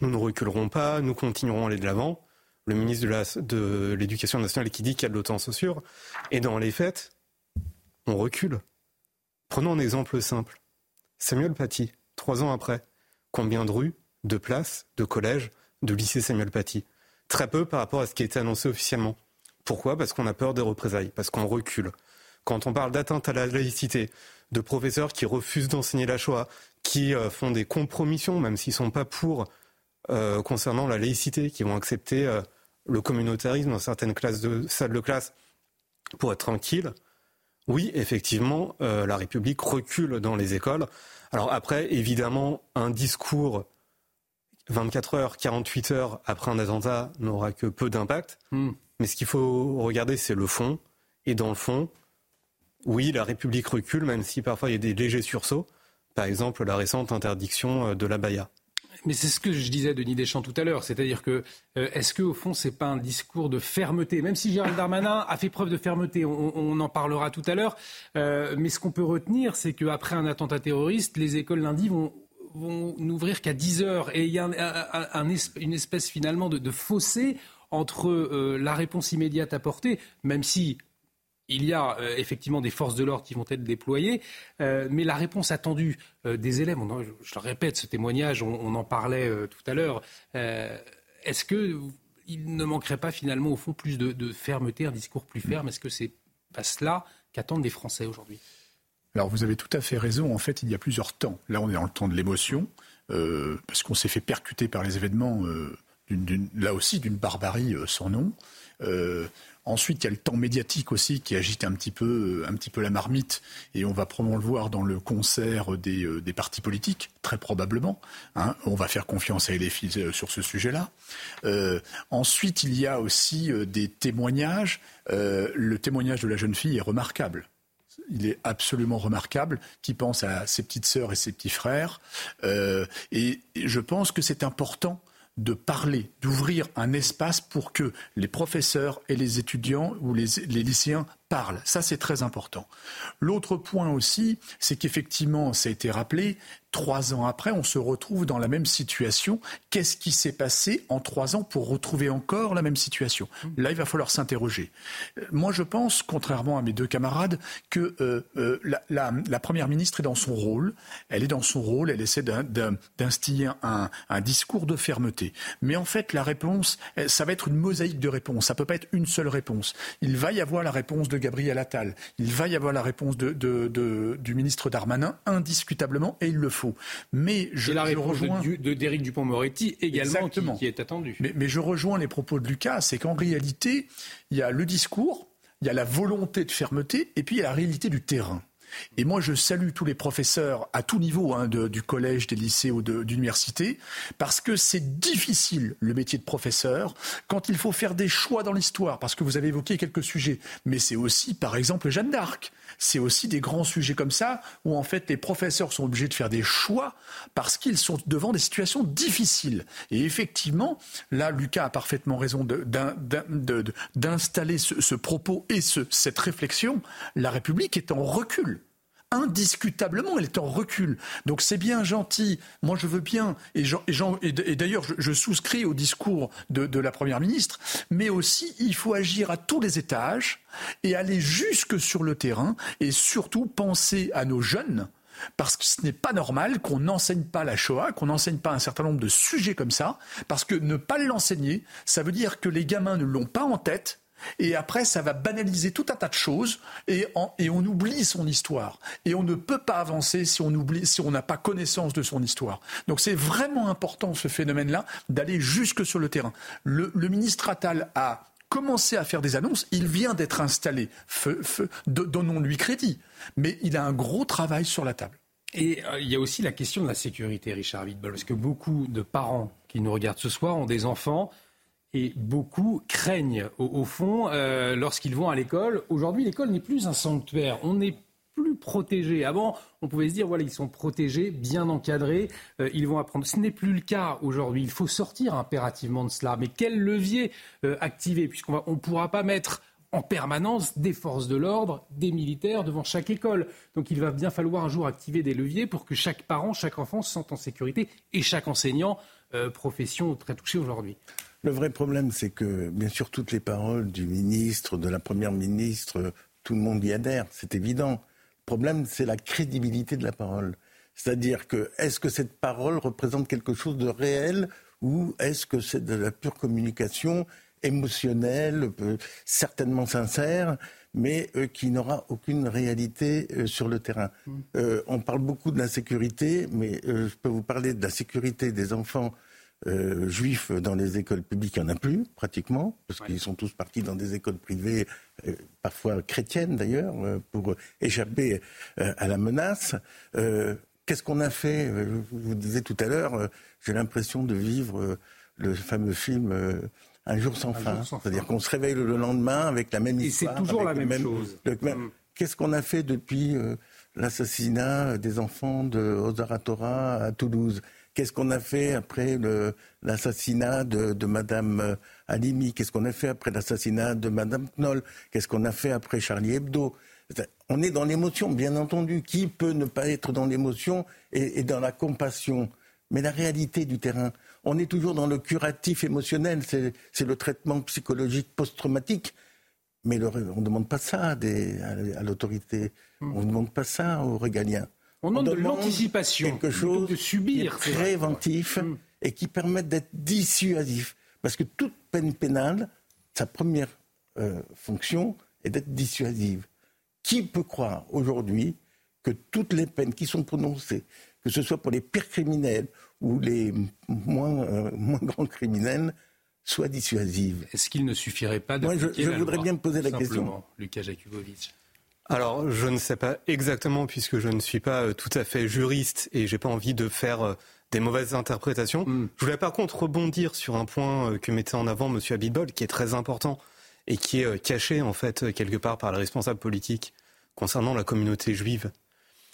nous ne reculerons pas, nous continuerons à aller de l'avant, le ministre de l'Éducation nationale qui dit qu'il y a de l'autocensure, et dans les faits, on recule. Prenons un exemple simple. Samuel Paty, trois ans après, combien de rues, de places, de collèges de lycée Samuel Paty? Très peu par rapport à ce qui a été annoncé officiellement. Pourquoi? Parce qu'on a peur des représailles, parce qu'on recule. Quand on parle d'atteinte à la laïcité, de professeurs qui refusent d'enseigner la Shoah, qui euh, font des compromissions, même s'ils ne sont pas pour, euh, concernant la laïcité, qui vont accepter euh, le communautarisme dans certaines classes de, salles de classe pour être tranquille, oui, effectivement, la République recule dans les écoles. Alors après, évidemment, un discours 24 heures, 48 heures après un attentat n'aura que peu d'impact. Hmm. Mais ce qu'il faut regarder, c'est le fond. Et dans le fond, oui, la République recule, même si parfois il y a des légers sursauts. Par exemple, la récente interdiction euh, de la baya. Mais c'est ce que je disais de Denis Deschamps tout à l'heure, c'est-à-dire que euh, est-ce qu'au fond c'est pas un discours de fermeté, même si Gérald Darmanin a fait preuve de fermeté, on, en parlera tout à l'heure. Euh, mais ce qu'on peut retenir, c'est qu'après un attentat terroriste, les écoles lundi vont vont n'ouvrir qu'à 10 heures. Et il y a une espèce finalement de, fossé entre euh, la réponse immédiate apportée, même si il y a euh, effectivement des forces de l'ordre qui vont être déployées, euh, mais la réponse attendue des élèves, je le répète, ce témoignage, on, en parlait tout à l'heure, est-ce qu'il ne manquerait pas finalement au fond plus de, de fermeté, un discours plus ferme? Est-ce que c'est pas cela qu'attendent les Français aujourd'hui? Alors vous avez tout à fait raison. En fait, il y a plusieurs temps. Là, on est dans le temps de l'émotion, euh, parce qu'on s'est fait percuter par les événements, euh, là aussi d'une barbarie euh, sans nom. ensuite, il y a le temps médiatique aussi qui agite un petit peu, la marmite, et on va probablement le voir dans le concert des, partis politiques, très probablement. Hein. On va faire confiance à LFI sur ce sujet-là. ensuite, il y a aussi des témoignages. le témoignage de la jeune fille est remarquable il est absolument remarquable, qui pense à ses petites sœurs et ses petits frères. Euh, et je pense que c'est important de parler, d'ouvrir un espace pour que les professeurs et les étudiants ou les, les lycéens parlent. Ça, c'est très important. L'autre point aussi, c'est qu'effectivement, ça a été rappelé, trois ans après, on se retrouve dans la même situation. Qu'est-ce qui s'est passé en trois ans pour retrouver encore la même situation? Là, il va falloir s'interroger. Moi, je pense, contrairement à mes deux camarades, que euh, euh, la, Première ministre est dans son rôle. Elle est dans son rôle, elle essaie d'instiller un, discours de fermeté. Mais en fait, la réponse, ça va être une mosaïque de réponses. Ça peut pas être une seule réponse. Il va y avoir la réponse de Gabriel Attal. Il va y avoir la réponse de, du ministre Darmanin, indiscutablement, et il le faut. Mais je, la réponse rejoins... de d'Éric Dupont-Moretti également qui, qui, est attendue. Mais, mais je rejoins les propos de Lucas, c'est qu'en réalité, il y a le discours, il y a la volonté de fermeté, et puis il y a la réalité du terrain. Et moi, je salue tous les professeurs à tout niveau, hein, du collège, des lycées ou d'université, parce que c'est difficile le métier de professeur quand il faut faire des choix dans l'histoire, parce que vous avez évoqué quelques sujets, mais c'est aussi, par exemple, Jeanne d'Arc. C'est aussi des grands sujets comme ça où en fait les professeurs sont obligés de faire des choix parce qu'ils sont devant des situations difficiles. Et effectivement, là, Lucas a parfaitement raison d'installer ce, propos et ce, cette réflexion. La République est en recul indiscutablement, elle est en recul. Donc c'est bien gentil, moi je veux bien, et, d'ailleurs je, souscris au discours de, la Première ministre, mais aussi il faut agir à tous les étages et aller jusque sur le terrain et surtout penser à nos jeunes. Parce que ce n'est pas normal qu'on n'enseigne pas la Shoah, qu'on n'enseigne pas un certain nombre de sujets comme ça, parce que ne pas l'enseigner, ça veut dire que les gamins ne l'ont pas en tête, et après, ça va banaliser tout un tas de choses et, on oublie son histoire. Et on ne peut pas avancer si on oublie, si on n'a pas connaissance de son histoire. Donc c'est vraiment important ce phénomène-là d'aller jusque sur le terrain. Le, ministre Attal a commencé à faire des annonces. Il vient d'être installé. Donnons-lui crédit. Mais il a un gros travail sur la table. Et euh, il y a aussi la question de la sécurité, Richard Wittbol, parce que beaucoup de parents qui nous regardent ce soir ont des enfants et beaucoup craignent, au, fond, euh, lorsqu'ils vont à l'école. Aujourd'hui, l'école n'est plus un sanctuaire. On n'est plus protégé. Avant, on pouvait se dire, voilà, ils sont protégés, bien encadrés, euh, ils vont apprendre. Ce n'est plus le cas aujourd'hui. Il faut sortir impérativement de cela. Mais quel levier euh, activer Puisqu'on ne pourra pas mettre en permanence des forces de l'ordre, des militaires devant chaque école. Donc il va bien falloir un jour activer des leviers pour que chaque parent, chaque enfant se sente en sécurité et chaque enseignant, profession très touchée aujourd'hui. Le vrai problème, c'est que, bien sûr, toutes les paroles du ministre, de la première ministre, tout le monde y adhère, c'est évident. Le problème, c'est la crédibilité de la parole. C'est-à-dire que, est-ce que cette parole représente quelque chose de réel ou est-ce que c'est de la pure communication émotionnelle, euh, certainement sincère, mais euh, qui n'aura aucune réalité euh, sur le terrain? Mmh. on parle beaucoup de la sécurité, mais je peux vous parler de la sécurité des enfants euh, juifs dans les écoles publiques, il n'y en a plus pratiquement, parce qu'ils sont tous partis dans des écoles privées, euh, parfois chrétiennes d'ailleurs, euh, pour échapper à la menace. Qu'est-ce qu'on a fait? Je vous disais tout à l'heure, j'ai l'impression de vivre le fameux film Un jour sans fin. C'est-à-dire qu'on se réveille le lendemain avec la même histoire. Et c'est toujours la même, chose. Mm. Qu'est-ce qu'on a fait depuis l'assassinat des enfants de Ozaratora à Toulouse? Qu'est-ce qu'on a fait après l'assassinat de, de Madame euh, Halimi? Qu'est-ce qu'on a fait après l'assassinat de Madame Knoll? Qu'est-ce qu'on a fait après Charlie Hebdo? On est dans l'émotion, bien entendu. Qui peut ne pas être dans l'émotion et, dans la compassion? Mais la réalité du terrain, on est toujours dans le curatif émotionnel, c'est le traitement psychologique post-traumatique. Mais on ne demande pas ça à, l'autorité, on ne demande pas ça aux régaliens. On, demande de l'anticipation, quelque chose de subir, préventif mm. et qui permette d'être dissuasif. Parce que toute peine pénale, sa première euh, fonction est d'être dissuasive. Qui peut croire aujourd'hui que toutes les peines qui sont prononcées, que ce soit pour les pires criminels ou les moins, euh, moins grands criminels, soient dissuasives? Est-ce qu'il ne suffirait pas de Moi, je, voudrais bien me poser la question. Lucas Jakubowicz. Alors, je ne sais pas exactement puisque je ne suis pas euh, tout à fait juriste et j'ai pas envie de faire euh, des mauvaises interprétations. Hmm. Je voulais par contre rebondir sur un point euh, que mettait en avant M. Abitbol, qui est très important et qui est caché en fait quelque part par les responsables politiques concernant la communauté juive.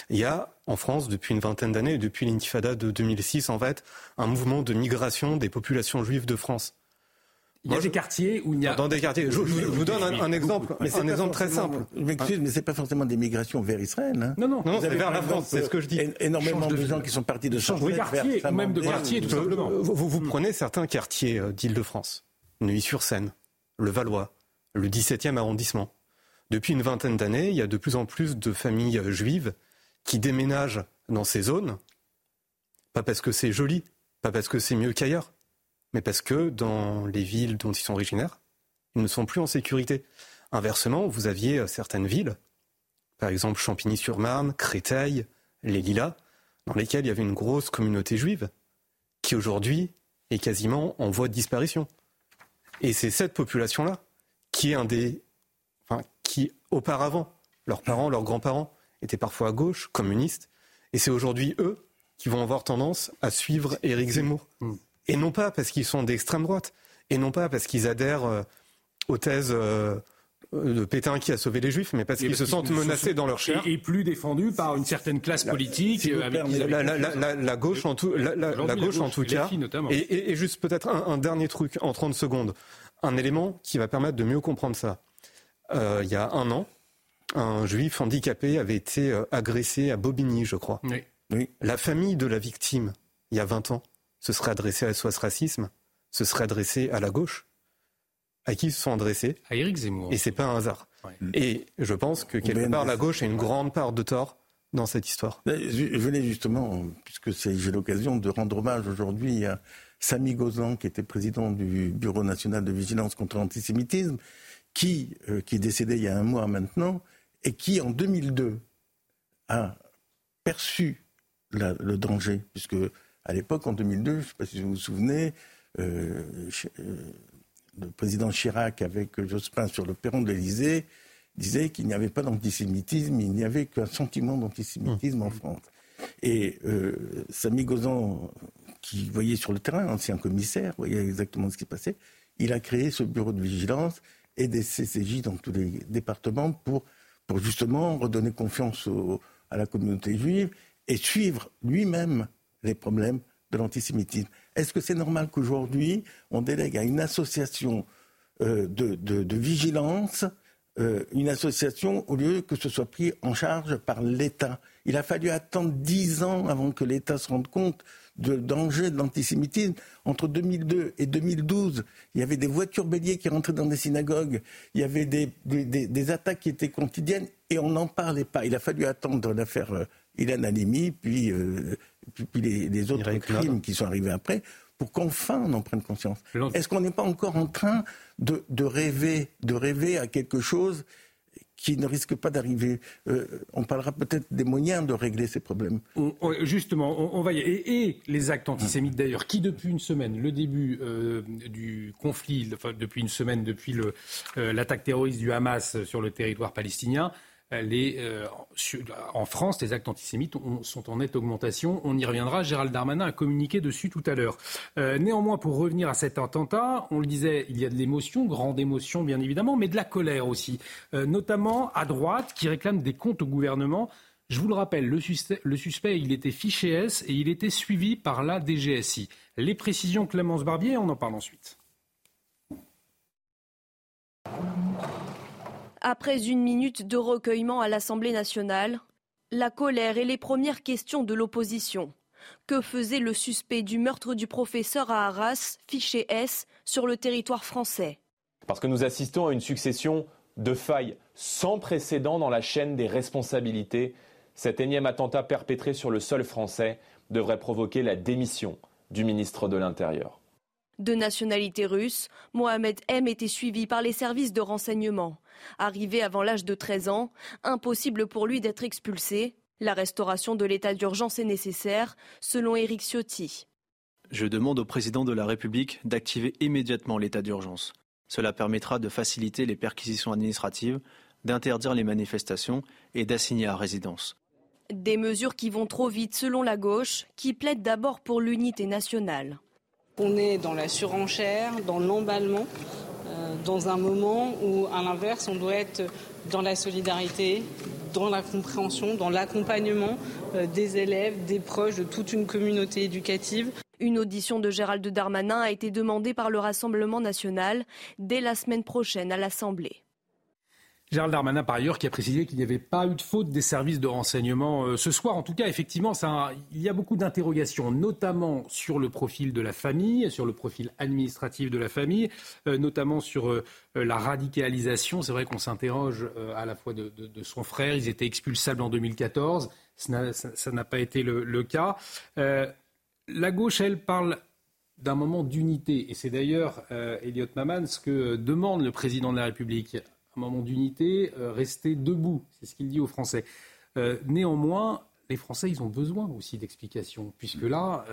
Il y a en France depuis une vingtaine d'années, depuis l'intifada de 2006 en fait, un mouvement de migration des populations juives de France. Il y a des quartiers où il y a. Dans des quartiers. Je, vous donne un, exemple, un exemple très simple. Je m'excuse, mais c'est pas forcément des migrations vers Israël. Hein. Non, non, non c'est vers la France, c'est ce que je dis. Énormément de, gens qui sont partis de de quartier, ou même de quartier, tout simplement. Vous, vous prenez certains quartiers euh, d'Île-de-France, Neuilly-sur-Seine, le Valois, le 17e arrondissement. Depuis une vingtaine d'années, il y a de plus en plus de familles euh, juives qui déménagent dans ces zones, pas parce que c'est joli, pas parce que c'est mieux qu'ailleurs, mais parce que dans les villes dont ils sont originaires, ils ne sont plus en sécurité. Inversement, vous aviez certaines villes, par exemple Champigny-sur-Marne, Créteil, les Lilas, dans lesquelles il y avait une grosse communauté juive, qui aujourd'hui est quasiment en voie de disparition. Et c'est cette population-là qui est un des, enfin, qui auparavant, leurs parents, leurs grands-parents étaient parfois à gauche, communistes, et c'est aujourd'hui eux qui vont avoir tendance à suivre Éric Zemmour. Et non pas parce qu'ils sont d'extrême droite, et non pas parce qu'ils adhèrent euh, aux thèses euh, de Pétain qui a sauvé les Juifs, mais parce qu'ils se sentent menacés dans leur chair. Et, plus défendus par une certaine classe politique. la, gauche en tout, la, gauche en tout cas. Et, juste peut-être un, dernier truc en 30 secondes. Un élément qui va permettre de mieux comprendre ça. Euh, il y a un an, un juif handicapé avait été agressé à Bobigny, je crois. Oui. La famille de la victime, il y a 20 ans, se serait adressée à SOS Racisme, se serait adressée à la gauche. À qui ils se sont adressés? À Éric Zemmour. Et c'est pas un hasard. Et je pense que quelque part, la gauche a une grande part de tort dans cette histoire. Je venais justement, puisque j'ai l'occasion de rendre hommage aujourd'hui à Samy Gozan, qui était président du Bureau national de vigilance contre l'antisémitisme, qui, euh, qui est décédé il y a un mois maintenant, et qui, en 2002, a perçu le danger, puisque à l'époque, en 2002, je ne sais pas si vous vous souvenez, euh, euh, le président Chirac avec Jospin sur le perron de l'Élysée disait qu'il n'y avait pas d'antisémitisme, il n'y avait qu'un sentiment d'antisémitisme en mmh. France. Et euh, Samy Gozan, qui voyait sur le terrain, ancien commissaire, voyait exactement ce qui passait, il a créé ce bureau de vigilance et des CCJ dans tous les départements pour, pour justement redonner confiance à la communauté juive et suivre lui-même les problèmes de l'antisémitisme. Est-ce que c'est normal qu'aujourd'hui, on délègue à une association euh, de, vigilance, euh, une association, au lieu que ce soit pris en charge par l'État? Il a fallu attendre dix ans avant que l'État se rende compte du danger de l'antisémitisme. Entre 2002 et 2012, il y avait des voitures béliers qui rentraient dans des synagogues, il y avait des, attaques qui étaient quotidiennes et on n'en parlait pas. Il a fallu attendre l'affaire euh, Ilan Halimi, puis, puis, les, autres crimes qui sont arrivés après, pour qu'enfin on en prenne conscience. Est-ce qu'on n'est pas encore en train de, rêver, de rêver à quelque chose qui ne risque pas d'arriver? Euh, on parlera peut-être des moyens de régler ces problèmes. justement, on, va y et, et, les actes antisémites d'ailleurs, qui depuis une semaine, le début euh, du conflit, enfin depuis une semaine, depuis l'attaque terroriste du Hamas sur le territoire palestinien, euh, en France, les actes antisémites sont en nette augmentation. On y reviendra. Gérald Darmanin a communiqué dessus tout à l'heure. Euh, néanmoins, pour revenir à cet attentat, on le disait, il y a de l'émotion, grande émotion bien évidemment, mais de la colère aussi, euh, notamment à droite, qui réclame des comptes au gouvernement. Je vous le rappelle, le suspect, le suspect, il était fiché S et il était suivi par la DGSI. Les précisions Clémence Barbier, on en parle ensuite. Après une minute de recueillement à l'Assemblée nationale, la colère et les premières questions de l'opposition. Que faisait le suspect du meurtre du professeur à Arras, fiché S, sur le territoire français? Parce que nous assistons à une succession de failles sans précédent dans la chaîne des responsabilités. Cet énième attentat perpétré sur le sol français devrait provoquer la démission du ministre de l'Intérieur. De nationalité russe, Mohamed M était suivi par les services de renseignement. Arrivé avant l'âge de 13 ans, impossible pour lui d'être expulsé. La restauration de l'état d'urgence est nécessaire, selon Éric Ciotti. Je demande au président de la République d'activer immédiatement l'état d'urgence. Cela permettra de faciliter les perquisitions administratives, d'interdire les manifestations et d'assigner à résidence. Des mesures qui vont trop vite selon la gauche, qui plaide d'abord pour l'unité nationale. On est dans la surenchère, dans l'emballement, dans un moment où, à l'inverse, on doit être dans la solidarité, dans la compréhension, dans l'accompagnement euh, des élèves, des proches, de toute une communauté éducative. Une audition de Gérald Darmanin a été demandée par le Rassemblement national dès la semaine prochaine à l'Assemblée. Gérald Darmanin, par ailleurs, qui a précisé qu'il n'y avait pas eu de faute des services de renseignement euh, ce soir. En tout cas, effectivement, il y a beaucoup d'interrogations, notamment sur le profil de la famille, sur le profil administratif de la famille, euh, notamment sur euh, la radicalisation. C'est vrai qu'on s'interroge à la fois de, son frère. Ils étaient expulsables en 2014. Ça n'a pas été le, cas. la gauche, elle, parle d'un moment d'unité. Et c'est d'ailleurs, Elliot Maman, ce que demande le président de la République un moment d'unité, rester debout. C'est ce qu'il dit aux Français. néanmoins, les Français, ils ont besoin aussi d'explications, puisque là,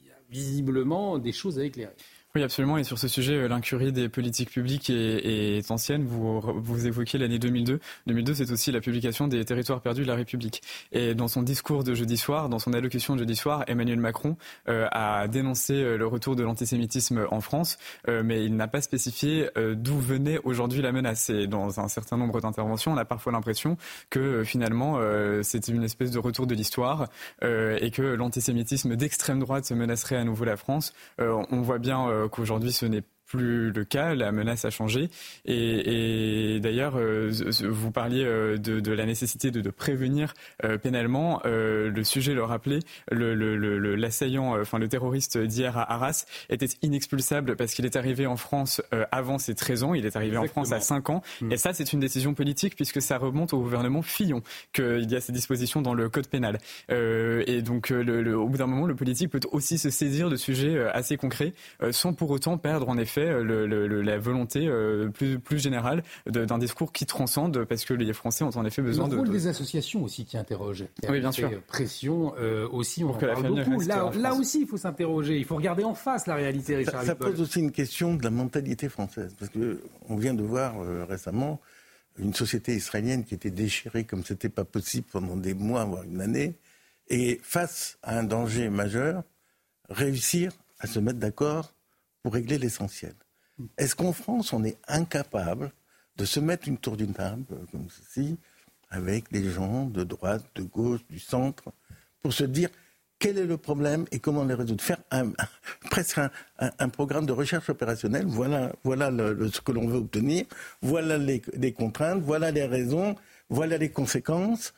il y a visiblement des choses à éclairer. Oui, absolument. Et sur ce sujet, euh, l'incurie des politiques publiques est, ancienne. Vous, vous évoquiez l'année 2002. 2002, c'est aussi la publication des territoires perdus de la République. Et dans son discours de jeudi soir, dans son allocution de jeudi soir, Emmanuel Macron euh, a dénoncé euh, le retour de l'antisémitisme en France, mais il n'a pas spécifié d'où venait aujourd'hui la menace. Et dans un certain nombre d'interventions, on a parfois l'impression que finalement, c'est une espèce de retour de l'histoire et que l'antisémitisme d'extrême droite menacerait à nouveau la France. on voit bien qu'aujourd'hui ce n'est plus le cas, la menace a changé. Et, et d'ailleurs, euh, vous parliez euh, de, de, la nécessité de, de prévenir euh, pénalement. Le sujet le rappelait, l'assaillant, le, le, enfin le terroriste d'hier à Arras était inexpulsable parce qu'il est arrivé en France avant ses 13 ans. Il est arrivé Exactement. en France à 5 ans. Mmh. Et ça, c'est une décision politique puisque ça remonte au gouvernement Fillon qu'il y a ces dispositions dans le code pénal. et donc, le, au bout d'un moment, le politique peut aussi se saisir de sujets assez concrets sans pour autant perdre en effet euh, le, le, la volonté euh, plus, plus générale d'un discours qui transcende, parce que les Français ont en effet besoin le de... rôle des associations aussi qui interrogent. Oui, bien sûr. Pression euh, aussi, on Pour en parle beaucoup. Là, là, aussi, il faut s'interroger. Il faut regarder en face la réalité, Richard Ça, ça pose aussi une question de la mentalité française. Parce qu'on vient de voir euh, récemment une société israélienne qui était déchirée comme c'était pas possible pendant des mois, voire une année, et face à un danger majeur, réussir à se mettre d'accord pour régler l'essentiel. Est-ce qu'en France, on est incapable de se mettre une tour d'une table, euh, comme ceci, avec des gens de droite, de gauche, du centre, pour se dire quel est le problème et comment les résoudre? Faire presque un, programme de recherche opérationnelle, voilà, voilà le, le, ce que l'on veut obtenir, voilà les, les contraintes, voilà les raisons, voilà les conséquences.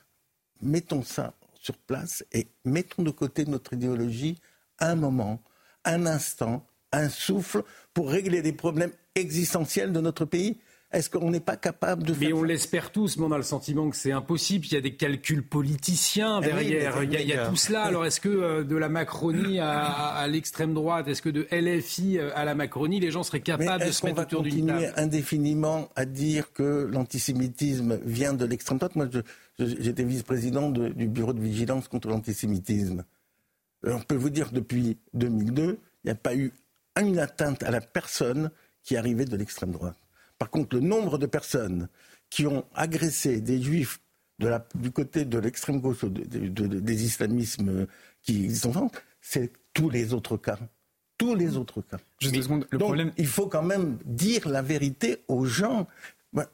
Mettons ça sur place et mettons de côté notre idéologie un moment, un instant, un souffle pour régler des problèmes existentiels de notre pays est-ce qu'on n'est pas capable de faire Mais on l'espère tous, mais on a le sentiment que c'est impossible. Il y a des calculs politiciens derrière. Eh oui, il, y a, il, y a, tout cela. Alors est-ce que euh, de la Macronie à, à l'extrême droite, est-ce que de LFI à la Macronie, les gens seraient capables de se mettre autour d'une table continuer indéfiniment à dire que l'antisémitisme vient de l'extrême droite? Moi, j'étais vice-président du bureau de vigilance contre l'antisémitisme. On peut vous dire depuis 2002, il n'y a pas eu une atteinte à la personne qui arrivait de l'extrême droite. Par contre, le nombre de personnes qui ont agressé des juifs de la, du côté de l'extrême gauche, de, de, de, des islamismes qui existent c'est tous les autres cas. Tous les autres cas. Juste secondes, le Donc, problème... il faut quand même dire la vérité aux gens.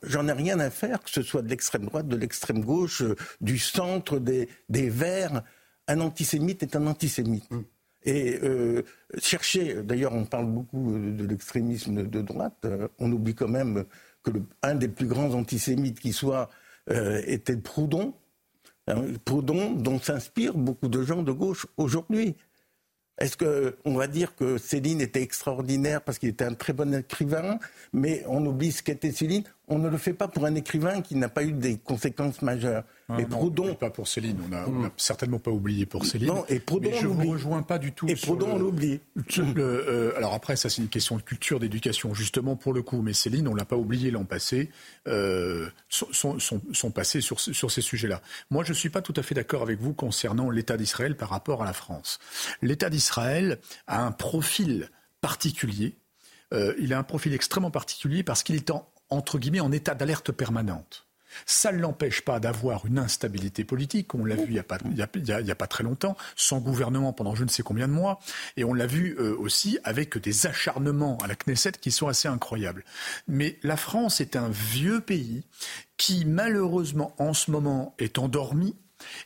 J'en ai rien à faire, que ce soit de l'extrême droite, de l'extrême gauche, du centre, des, des verts. Un antisémite est un antisémite. Mm. Et euh, chercher, d'ailleurs on parle beaucoup de l'extrémisme de droite, euh, on oublie quand même que le, un des plus grands antisémites qui soit euh, était Proudhon, hein, Proudhon dont s'inspirent beaucoup de gens de gauche aujourd'hui. Est-ce qu'on va dire que Céline était extraordinaire parce qu'il était un très bon écrivain, mais on oublie ce qu'était Céline? On ne le fait pas pour un écrivain qui n'a pas eu des conséquences majeures. Ah, mais non, Proudhon, pas pour Céline. On n'a mmh. certainement pas oublié pour Céline. Non, et Proudhon, mais je ne vous rejoins pas du tout. Et Proudhon, on l'oublie. Euh, alors après, ça c'est une question de culture, d'éducation, justement pour le coup. Mais Céline, on l'a pas oublié l'an passé, euh, son, son, son, passé sur, sur ces sujets-là. Moi, je suis pas tout à fait d'accord avec vous concernant l'État d'Israël par rapport à la France. L'État d'Israël a un profil particulier. Euh, il a un profil extrêmement particulier parce qu'il est en, entre guillemets en état d'alerte permanente. Ça ne l'empêche pas d'avoir une instabilité politique. On l'a vu il n'y a, a, pas très longtemps, sans gouvernement pendant je ne sais combien de mois. Et on l'a vu euh, aussi avec des acharnements à la Knesset qui sont assez incroyables. Mais la France est un vieux pays qui, malheureusement, en ce moment, est endormi.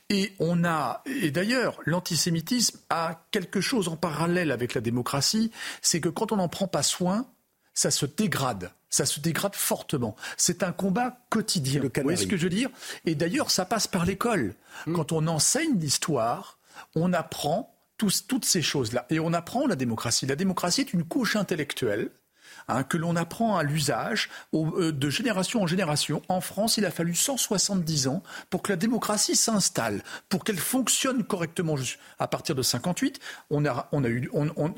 Et on a, et d'ailleurs, l'antisémitisme a quelque chose en parallèle avec la démocratie, c'est que quand on n'en prend pas soin, ça se dégrade ça se dégrade fortement. C'est un combat quotidien. Vous voyez ce que je veux dire? Et d'ailleurs, ça passe par l'école. Mmh. Quand on enseigne l'histoire, on apprend tous, toutes ces choses-là. Et on apprend la démocratie. La démocratie est une couche intellectuelle. Hein, que l'on apprend à l'usage euh, de génération en génération. En France, il a fallu 170 ans pour que la démocratie s'installe, pour qu'elle fonctionne correctement. À partir de 58, on a, on a eu, on, on,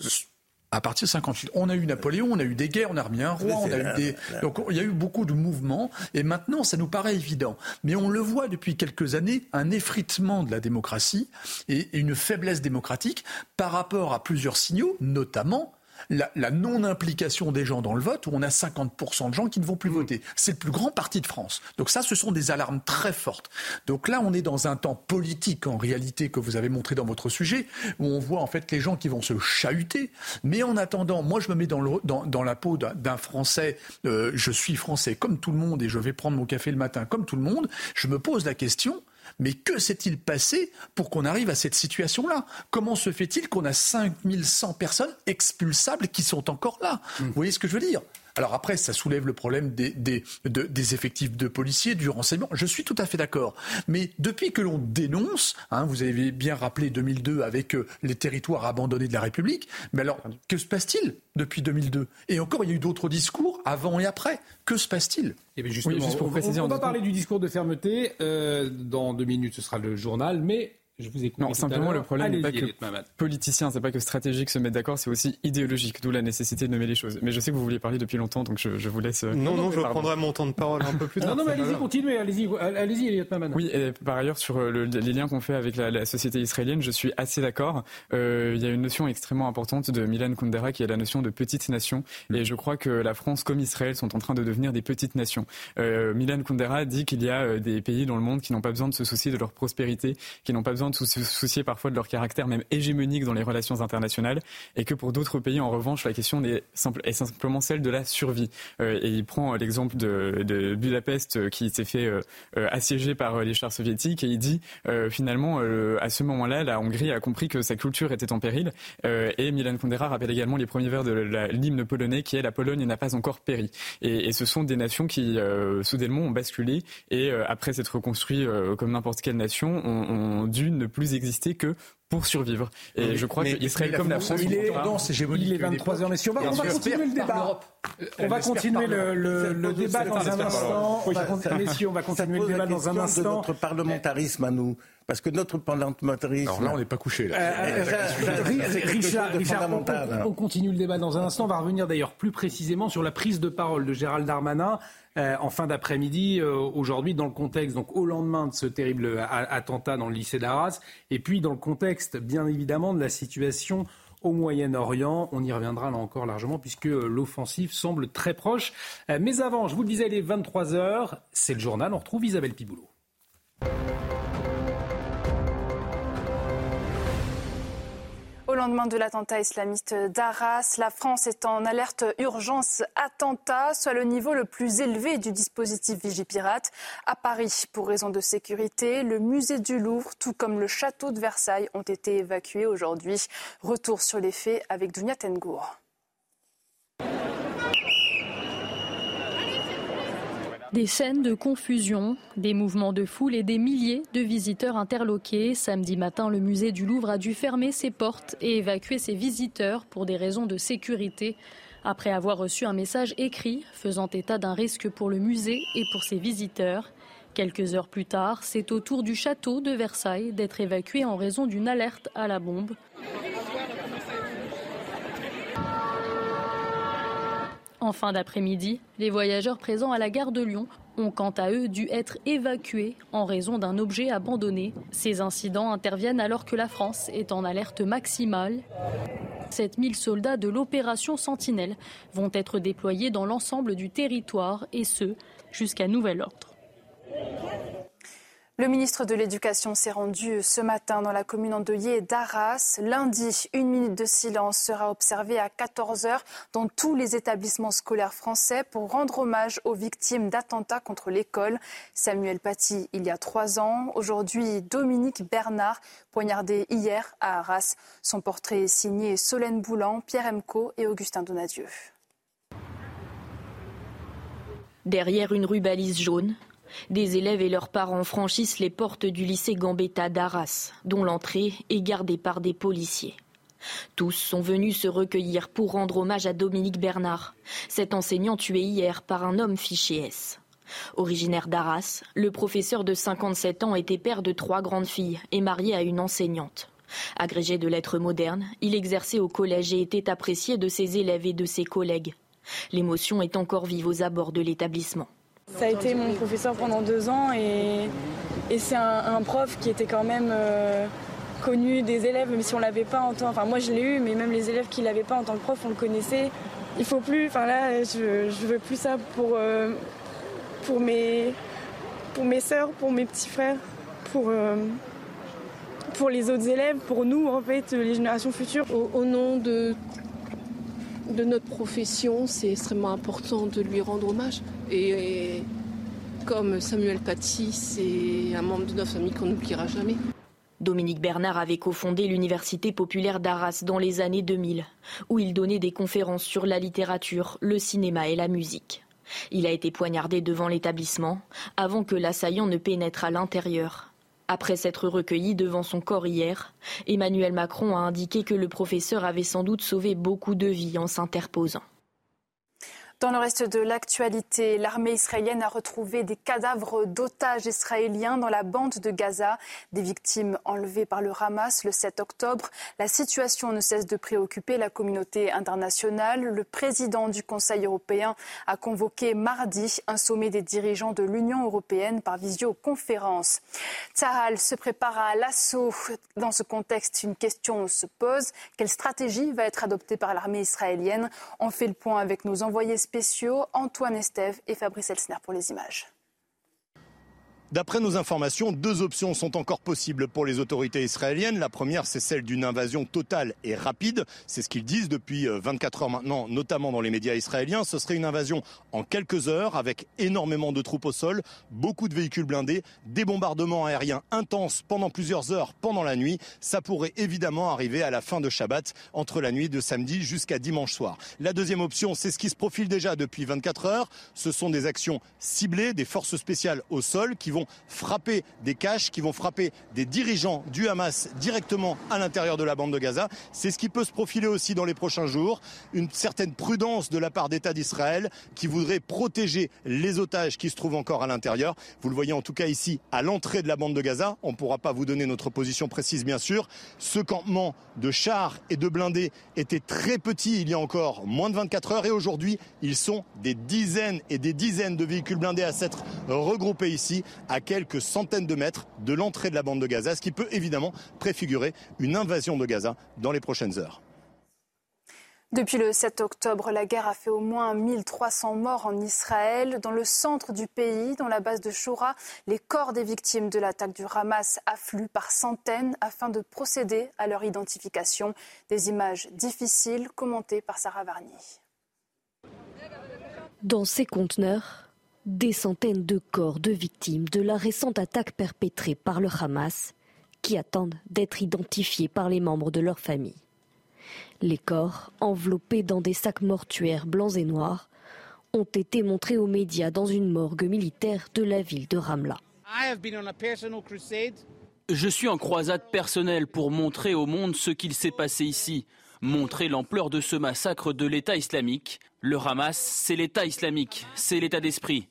à partir de 58. On a eu Napoléon, on a eu des guerres, on a remis un roi, on a eu des... Donc il y a eu beaucoup de mouvements, et maintenant ça nous paraît évident. Mais on le voit depuis quelques années, un effritement de la démocratie et une faiblesse démocratique par rapport à plusieurs signaux, notamment la, non-implication des gens dans le vote, où on a 50% de gens qui ne vont plus mm. voter. C'est le plus grand parti de France. Donc ça, ce sont des alarmes très fortes. Donc là, on est dans un temps politique, en réalité, que vous avez montré dans votre sujet, où on voit en fait les gens qui vont se chahuter. Mais en attendant, moi, je me mets dans, dans, la peau d'un Français. Euh, je suis Français comme tout le monde et je vais prendre mon café le matin comme tout le monde. Je me pose la question mais que s'est-il passé pour qu'on arrive à cette situation-là? Comment se fait-il qu'on a 5100 personnes expulsables qui sont encore là? Vous voyez ce que je veux dire? Alors après, ça soulève le problème des, des, effectifs de policiers, du renseignement. Je suis tout à fait d'accord. Mais depuis que l'on dénonce, hein, vous avez bien rappelé 2002 avec euh, les territoires abandonnés de la République, mais alors que se passe-t-il depuis 2002 Et encore, il y a eu d'autres discours avant et après. Que se passe-t-il? Eh justement, juste pour préciser, on, va parler du discours de fermeté. Euh, dans deux minutes, ce sera le journal. Mais je vous Non, simplement le problème n'est pas que politicien, c'est pas que stratégique se mettre d'accord, c'est aussi idéologique, d'où la nécessité de nommer les choses. Mais je sais que vous vouliez parler depuis longtemps, donc je, je vous laisse. Euh, non, non, je reprendrai mon temps de parole un peu plus tard. non, non, mais allez-y, continuez, allez-y, allez-y, Elliot Oui, et par ailleurs, sur euh, le, les liens qu'on fait avec la, la, société israélienne, je suis assez d'accord. Euh, il y a une notion extrêmement importante de Milan Kundera qui est la notion de petite nation. Et je crois que la France comme Israël sont en train de devenir des petites nations. Euh, Milan Kundera dit qu'il y a euh, des pays dans le monde qui n'ont pas besoin de se soucier de leur prospérité, qui n'ont pas besoin de se soucier parfois de leur caractère même hégémonique dans les relations internationales, et que pour d'autres pays, en revanche, la question est, simplement celle de la survie. Euh, et il prend l'exemple de, Budapest euh, qui s'est fait euh, assiéger par les chars soviétiques, et il dit finalement, à ce moment-là, la Hongrie a compris que sa culture était en péril, et Milan Kundera rappelle également les premiers vers de l'hymne polonais qui est La Pologne n'a pas encore péri. Et, ce sont des nations qui, soudainement, ont basculé, et après s'être reconstruits comme n'importe quelle nation, ont dû ne plus exister que pour survivre. Et je crois qu'Israël comme la France, il est, il est 23 h mais on va, on va continuer le débat. On va continuer le, le, le débat dans un instant. Messieurs, on va continuer le débat dans un instant. de notre parlementarisme à nous. Parce que notre parlementarisme. Alors là, on n'est pas couché. Là. Euh, euh, Richard, on, continue le débat dans un instant. On va revenir d'ailleurs plus précisément sur la prise de parole de Gérald Darmanin euh, en fin d'après-midi, aujourd'hui, dans le contexte, donc au lendemain de ce terrible attentat dans le lycée d'Arras, et puis dans le contexte, bien évidemment, de la situation au Moyen-Orient. On y reviendra là encore largement puisque l'offensive semble très proche. Mais avant, je vous le disais, il est 23h, c'est le journal, on retrouve Isabelle Piboulot. Lendemain de l'attentat islamiste d'Arras, la France est en alerte urgence attentat, soit le niveau le plus élevé du dispositif Vigipirate. À Paris, pour raison de sécurité, le musée du Louvre, tout comme le château de Versailles, ont été évacués aujourd'hui. Retour sur les faits avec Dunia Tengour. Des scènes de confusion, des mouvements de foule et des milliers de visiteurs interloqués. Samedi matin, le musée du Louvre a dû fermer ses portes et évacuer ses visiteurs pour des raisons de sécurité. Après avoir reçu un message écrit faisant état d'un risque pour le musée et pour ses visiteurs. Quelques heures plus tard, c'est au tour du château de Versailles d'être évacué en raison d'une alerte à la bombe. En fin d'après-midi, les voyageurs présents à la gare de Lyon ont quant à eux dû être évacués en raison d'un objet abandonné. Ces incidents interviennent alors que la France est en alerte maximale. 7000 soldats de l'opération Sentinelle vont être déployés dans l'ensemble du territoire et ce, jusqu'à nouvel ordre. Le ministre de l'Éducation s'est rendu ce matin dans la commune endeuillée d'Arras. Lundi, une minute de silence sera observée à 14h dans tous les établissements scolaires français pour rendre hommage aux victimes d'attentats contre l'école. Samuel Paty, il y a trois ans. Aujourd'hui, Dominique Bernard, poignardé hier à Arras. Son portrait est signé Solène Boulan, Pierre Emco et Augustin Donadieu. Derrière une rue balise jaune, des élèves et leurs parents franchissent les portes du lycée Gambetta d'Arras, dont l'entrée est gardée par des policiers. Tous sont venus se recueillir pour rendre hommage à Dominique Bernard, cet enseignant tué hier par un homme fiché S. Originaire d'Arras, le professeur de 57 ans était père de trois grandes filles et marié à une enseignante. Agrégé de lettres modernes, il exerçait au collège et était apprécié de ses élèves et de ses collègues. L'émotion est encore vive aux abords de l'établissement. Ça a été mon professeur pendant deux ans et, c'est un, prof qui était quand même euh, connu des élèves, même si on l'avait pas en tant. Enfin, moi je l'ai eu, mais même les élèves qui l'avaient pas en tant que prof, on le connaissait. Il faut plus. Enfin là, je, veux plus ça pour euh, pour mes pour mes sœurs, pour mes petits frères, pour euh, pour les autres élèves, pour nous en fait, les générations futures. Au, nom de de notre profession, c'est extrêmement important de lui rendre hommage. Et, comme Samuel Paty, c'est un membre de notre famille qu'on n'oubliera jamais. Dominique Bernard avait cofondé l'Université populaire d'Arras dans les années 2000, où il donnait des conférences sur la littérature, le cinéma et la musique. Il a été poignardé devant l'établissement avant que l'assaillant ne pénètre à l'intérieur. Après s'être recueilli devant son corps hier, Emmanuel Macron a indiqué que le professeur avait sans doute sauvé beaucoup de vies en s'interposant. Dans le reste de l'actualité, l'armée israélienne a retrouvé des cadavres d'otages israéliens dans la bande de Gaza, des victimes enlevées par le Hamas le 7 octobre. La situation ne cesse de préoccuper la communauté internationale. Le président du Conseil européen a convoqué mardi un sommet des dirigeants de l'Union européenne par visioconférence. Tsahal se prépare à l'assaut. Dans ce contexte, une question se pose. Quelle stratégie va être adoptée par l'armée israélienne? On fait le point avec nos envoyés spéciaux Antoine Estève et Fabrice Elsner pour les images. D'après nos informations, deux options sont encore possibles pour les autorités israéliennes. La première, c'est celle d'une invasion totale et rapide. C'est ce qu'ils disent depuis 24 euh, heures maintenant, notamment dans les médias israéliens. Ce serait une invasion en quelques heures avec énormément de troupes au sol, beaucoup de véhicules blindés, des bombardements aériens intenses pendant plusieurs heures pendant la nuit. Ça pourrait évidemment arriver à la fin de Shabbat, entre la nuit de samedi jusqu'à dimanche soir. La deuxième option, c'est ce qui se profile déjà depuis 24 heures. Ce sont des actions ciblées, des forces spéciales au sol qui vont frapper des caches, qui vont frapper des dirigeants du Hamas directement à l'intérieur de la bande de Gaza. C'est ce qui peut se profiler aussi dans les prochains jours. Une certaine prudence de la part d'État d'Israël qui voudrait protéger les otages qui se trouvent encore à l'intérieur. Vous le voyez en tout cas ici à l'entrée de la bande de Gaza. On ne pourra pas vous donner notre position précise bien sûr. Ce campement de chars et de blindés était très petit il y a encore moins de 24 heures et aujourd'hui ils sont des dizaines et des dizaines de véhicules blindés à s'être regroupés ici à quelques centaines de mètres de l'entrée de la bande de Gaza, ce qui peut évidemment préfigurer une invasion de Gaza dans les prochaines heures. Depuis le 7 octobre, la guerre a fait au moins 1300 morts en Israël. Dans le centre du pays, dans la base de Shura, les corps des victimes de l'attaque du Hamas affluent par centaines afin de procéder à leur identification. Des images difficiles commentées par Sarah Varni. Dans ces conteneurs, des centaines de corps de victimes de la récente attaque perpétrée par le Hamas qui attendent d'être identifiés par les membres de leur famille. Les corps, enveloppés dans des sacs mortuaires blancs et noirs, ont été montrés aux médias dans une morgue militaire de la ville de Ramla. Je suis en croisade personnelle pour montrer au monde ce qu'il s'est passé ici, montrer l'ampleur de ce massacre de l'État islamique. Le Hamas, c'est l'État islamique, c'est l'État d'esprit.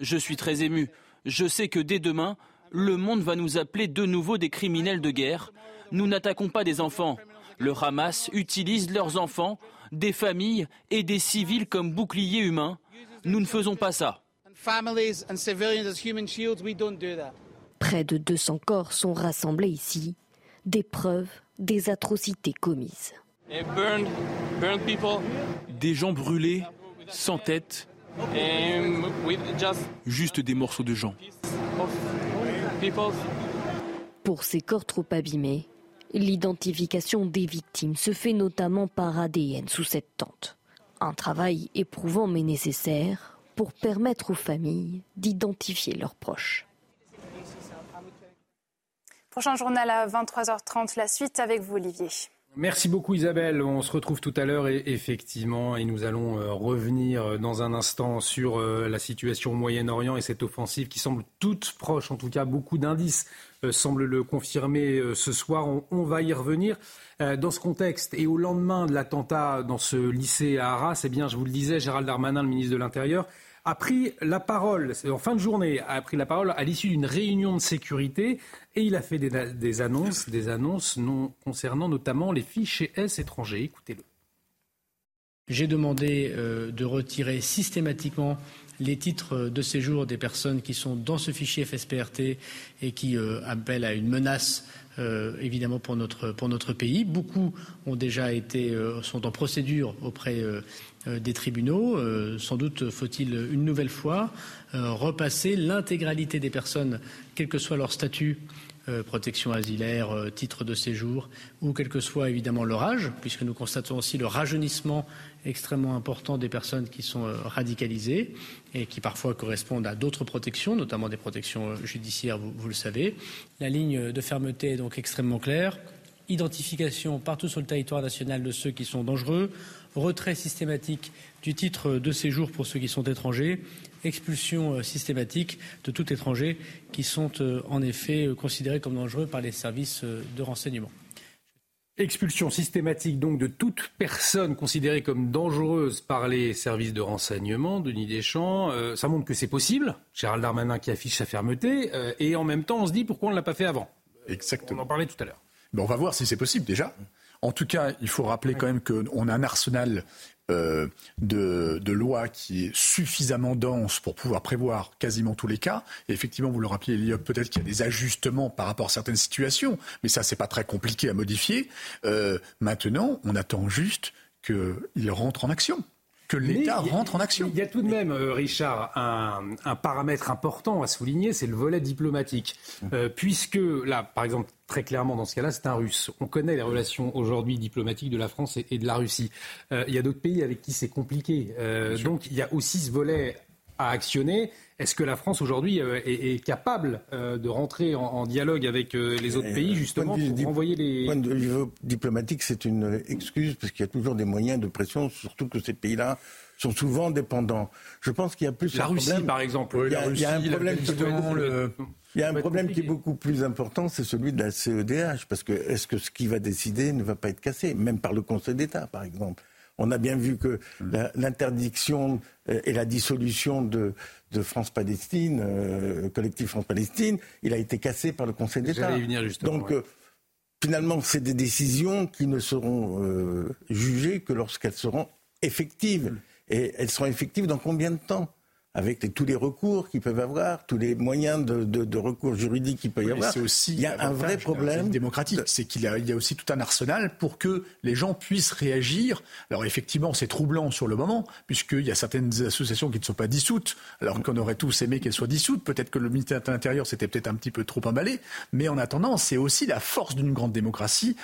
Je suis très ému. Je sais que dès demain, le monde va nous appeler de nouveau des criminels de guerre. Nous n'attaquons pas des enfants. Le Hamas utilise leurs enfants, des familles et des civils comme boucliers humains. Nous ne faisons pas ça. Près de 200 corps sont rassemblés ici, des preuves des atrocités commises. Des gens brûlés, sans tête, Juste des morceaux de gens. Pour ces corps trop abîmés, l'identification des victimes se fait notamment par ADN sous cette tente. Un travail éprouvant mais nécessaire pour permettre aux familles d'identifier leurs proches. Prochain journal à 23h30, la suite avec vous Olivier. Merci beaucoup Isabelle. On se retrouve tout à l'heure et effectivement, et nous allons euh, revenir euh, dans un instant sur euh, la situation au Moyen-Orient et cette offensive qui semble toute proche. En tout cas, beaucoup d'indices semblent le confirmer ce soir. On, va y revenir. Dans ce contexte et au lendemain de l'attentat dans ce lycée à Arras, eh bien, je vous le disais, Gérald Darmanin, le ministre de l'Intérieur, a pris la parole, en fin de journée, a pris la parole à l'issue d'une réunion de sécurité et il a fait des, annonces, des annonces non, concernant notamment les fichiers S étrangers. Écoutez-le. J'ai demandé euh, de retirer systématiquement les titres de séjour des personnes qui sont dans ce fichier FSPRT et qui euh, appellent à une menace euh, évidemment pour notre, pour notre pays. Beaucoup ont déjà été, sont en procédure auprès des tribunaux. sans doute faut-il une nouvelle fois repasser l'intégralité des personnes, quel que soit leur statut, euh, protection asilaire, euh, titre de séjour, ou quel que soit évidemment leur âge, puisque nous constatons aussi le rajeunissement extrêmement important des personnes qui sont euh, radicalisées et qui parfois correspondent à d'autres protections, notamment des protections judiciaires, vous, le savez. La ligne de fermeté est donc extrêmement claire. Identification partout sur le territoire national de ceux qui sont dangereux, retrait systématique du titre de séjour pour ceux qui sont étrangers, expulsion euh, systématique de tout étranger qui sont euh, en effet euh, considérés comme dangereux par les services de renseignement. Expulsion systématique donc de toute personne considérée comme dangereuse par les services de renseignement, Denis Deschamps. ça montre que c'est possible. Gérald Darmanin qui affiche sa fermeté. et en même temps, on se dit pourquoi on ne l'a pas fait avant. Exactement. On en parlait tout à l'heure. on va voir si c'est possible déjà. En tout cas, il faut rappeler quand même qu'on a un arsenal euh, de, loi qui est suffisamment dense pour pouvoir prévoir quasiment tous les cas. Effectivement, vous le rappelez, peut-être qu'il y a des ajustements par rapport à certaines situations, mais ça, c'est pas très compliqué à modifier. Euh, maintenant, on attend juste qu'il rentre en action que l'État rentre en action. Il y a tout de même, euh, Richard, un, paramètre important à souligner, c'est le volet diplomatique. Euh, puisque là, par exemple, très clairement dans ce cas-là, c'est un Russe. On connaît les relations aujourd'hui diplomatiques de la France et, de la Russie. Euh, il y a d'autres pays avec qui c'est compliqué. donc il y a aussi ce volet à actionner. Est-ce que la France aujourd'hui euh, est, capable euh, de rentrer en, dialogue avec euh, les autres pays justement pour renvoyer les... Point de vue diplomatique, c'est une excuse parce qu'il y a toujours des moyens de pression, surtout que ces pays-là sont souvent dépendants. Je pense qu'il y a plus la Russie, par exemple. Il y a, un problème, qui, il y a un problème qui est beaucoup plus important, c'est celui de la CEDH, parce que est-ce que ce qui va décider ne va pas être cassé, même par le Conseil d'État, par exemple. On a bien vu que l'interdiction euh, et la dissolution de, France-Palestine, euh, collectif France-Palestine, il a été cassé par le Conseil d'État. Donc, euh, finalement, c'est des décisions qui ne seront jugées que lorsqu'elles seront effectives. Et elles seront effectives dans combien de temps? Avec tous les recours qu'ils peuvent avoir, tous les moyens de, recours juridiques qu'il peut y avoir. Aussi il y a un vrai problème démocratique, c'est qu'il y, a aussi tout un arsenal pour que les gens puissent réagir. Alors effectivement, c'est troublant sur le moment, puisqu'il y a certaines associations qui ne sont pas dissoutes, alors qu'on aurait tous aimé qu'elles soient dissoutes. Peut-être que le ministère de l'Intérieur s'était peut-être un petit peu trop emballé, mais en attendant, c'est aussi la force d'une grande démocratie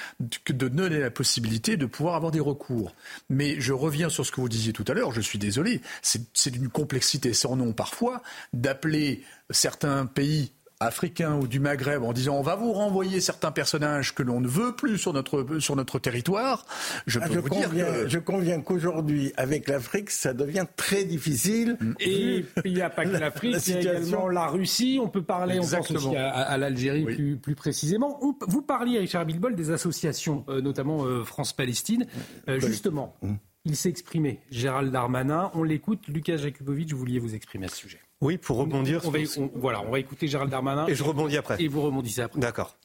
que de donner la possibilité de pouvoir avoir des recours. Mais je reviens sur ce que vous disiez tout à l'heure, je suis désolé, c'est d'une complexité sans nom parfois, d'appeler certains pays africains ou du Maghreb en disant on va vous renvoyer certains personnages que l'on ne veut plus sur notre, sur notre territoire, je ah, peux vous conviens, dire Je conviens qu'aujourd'hui, avec l'Afrique, ça devient très difficile. Mm. Et il n'y a pas que l'Afrique, il y a également la Russie, on peut parler, on pense aussi à, l'Algérie plus, plus, précisément. Vous parliez, Richard Bilbol, des associations, euh, notamment euh, France-Palestine. Euh, justement, mm. Il s'est exprimé. Gérald Darmanin, on l'écoute. Lucas Jakubovic, vous vouliez vous exprimer à ce sujet. Oui, pour rebondir. On, voilà, on va écouter Gérald Darmanin. Et je rebondis après. Et vous rebondissez après. D'accord.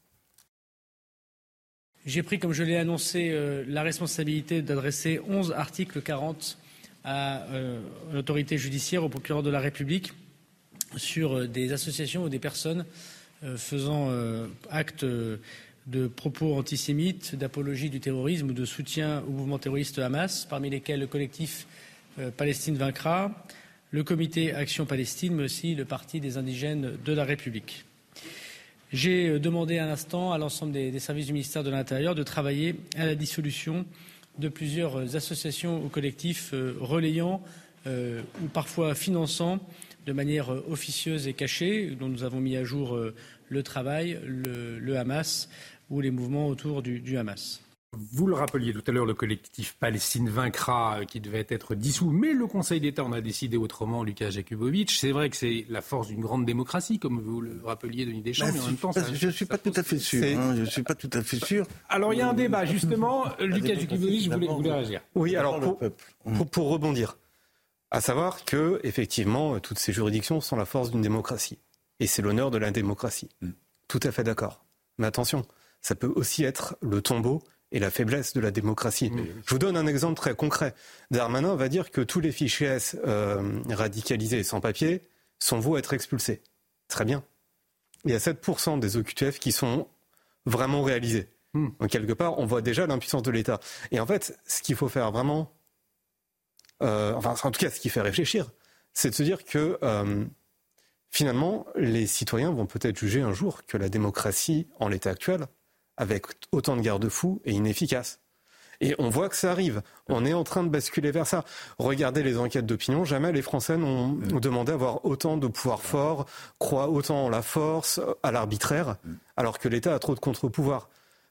J'ai pris, comme je l'ai annoncé, euh, la responsabilité d'adresser 11 articles 40 à euh, l'autorité judiciaire, au procureur de la République, sur euh, des associations ou des personnes faisant acte de propos antisémites, d'apologie du terrorisme ou de soutien au mouvement terroriste Hamas, parmi lesquels le collectif euh, Palestine vaincra, le comité Action Palestine, mais aussi le Parti des indigènes de la République. J'ai euh, demandé un instant à l'ensemble des, services du ministère de l'Intérieur de travailler à la dissolution de plusieurs associations ou collectifs euh, relayant ou parfois finançant de manière officieuse et cachée, dont nous avons mis à jour le travail, le Hamas ou les mouvements autour du, Hamas. Vous le rappeliez tout à l'heure, le collectif Palestine vaincra euh, qui devait être dissous, mais le Conseil d'État en a décidé autrement, Lucas Jakubovic. C'est vrai que c'est la force d'une grande démocratie, comme vous le rappeliez, Denis Deschamps, mais en même temps... je ne suis pas tout à fait sûr. Hein, je suis pas tout à fait sûr. Alors il y a un débat, justement. Lucas Jakubovic, je voulais, réagir. Oui, alors pour, pour rebondir. À savoir que, effectivement, toutes ces juridictions sont la force d'une démocratie. Et c'est l'honneur de la démocratie. Mm. Tout à fait d'accord. Mais attention, ça peut aussi être le tombeau et la faiblesse de la démocratie. Je vous donne un exemple très concret. Darmanin va dire que tous les fichiers S euh, radicalisés et sans papier sont voués à être expulsés. Très bien. Il y a 7% des OQTF qui sont vraiment réalisés. Hmm. Donc quelque part, on voit déjà l'impuissance de l'État. Et en fait, ce qu'il faut faire vraiment, euh, enfin en tout cas ce qui fait réfléchir, c'est de se dire que euh, finalement, les citoyens vont peut-être juger un jour que la démocratie en l'état actuel avec autant de garde-fous et inefficace. Et on voit que ça arrive. On est en train de basculer vers ça. Regardez les enquêtes d'opinion. Jamais les Français n'ont demandé à avoir autant de pouvoir fort, croient autant en la force, à l'arbitraire, alors que l'État a trop de contre-pouvoirs.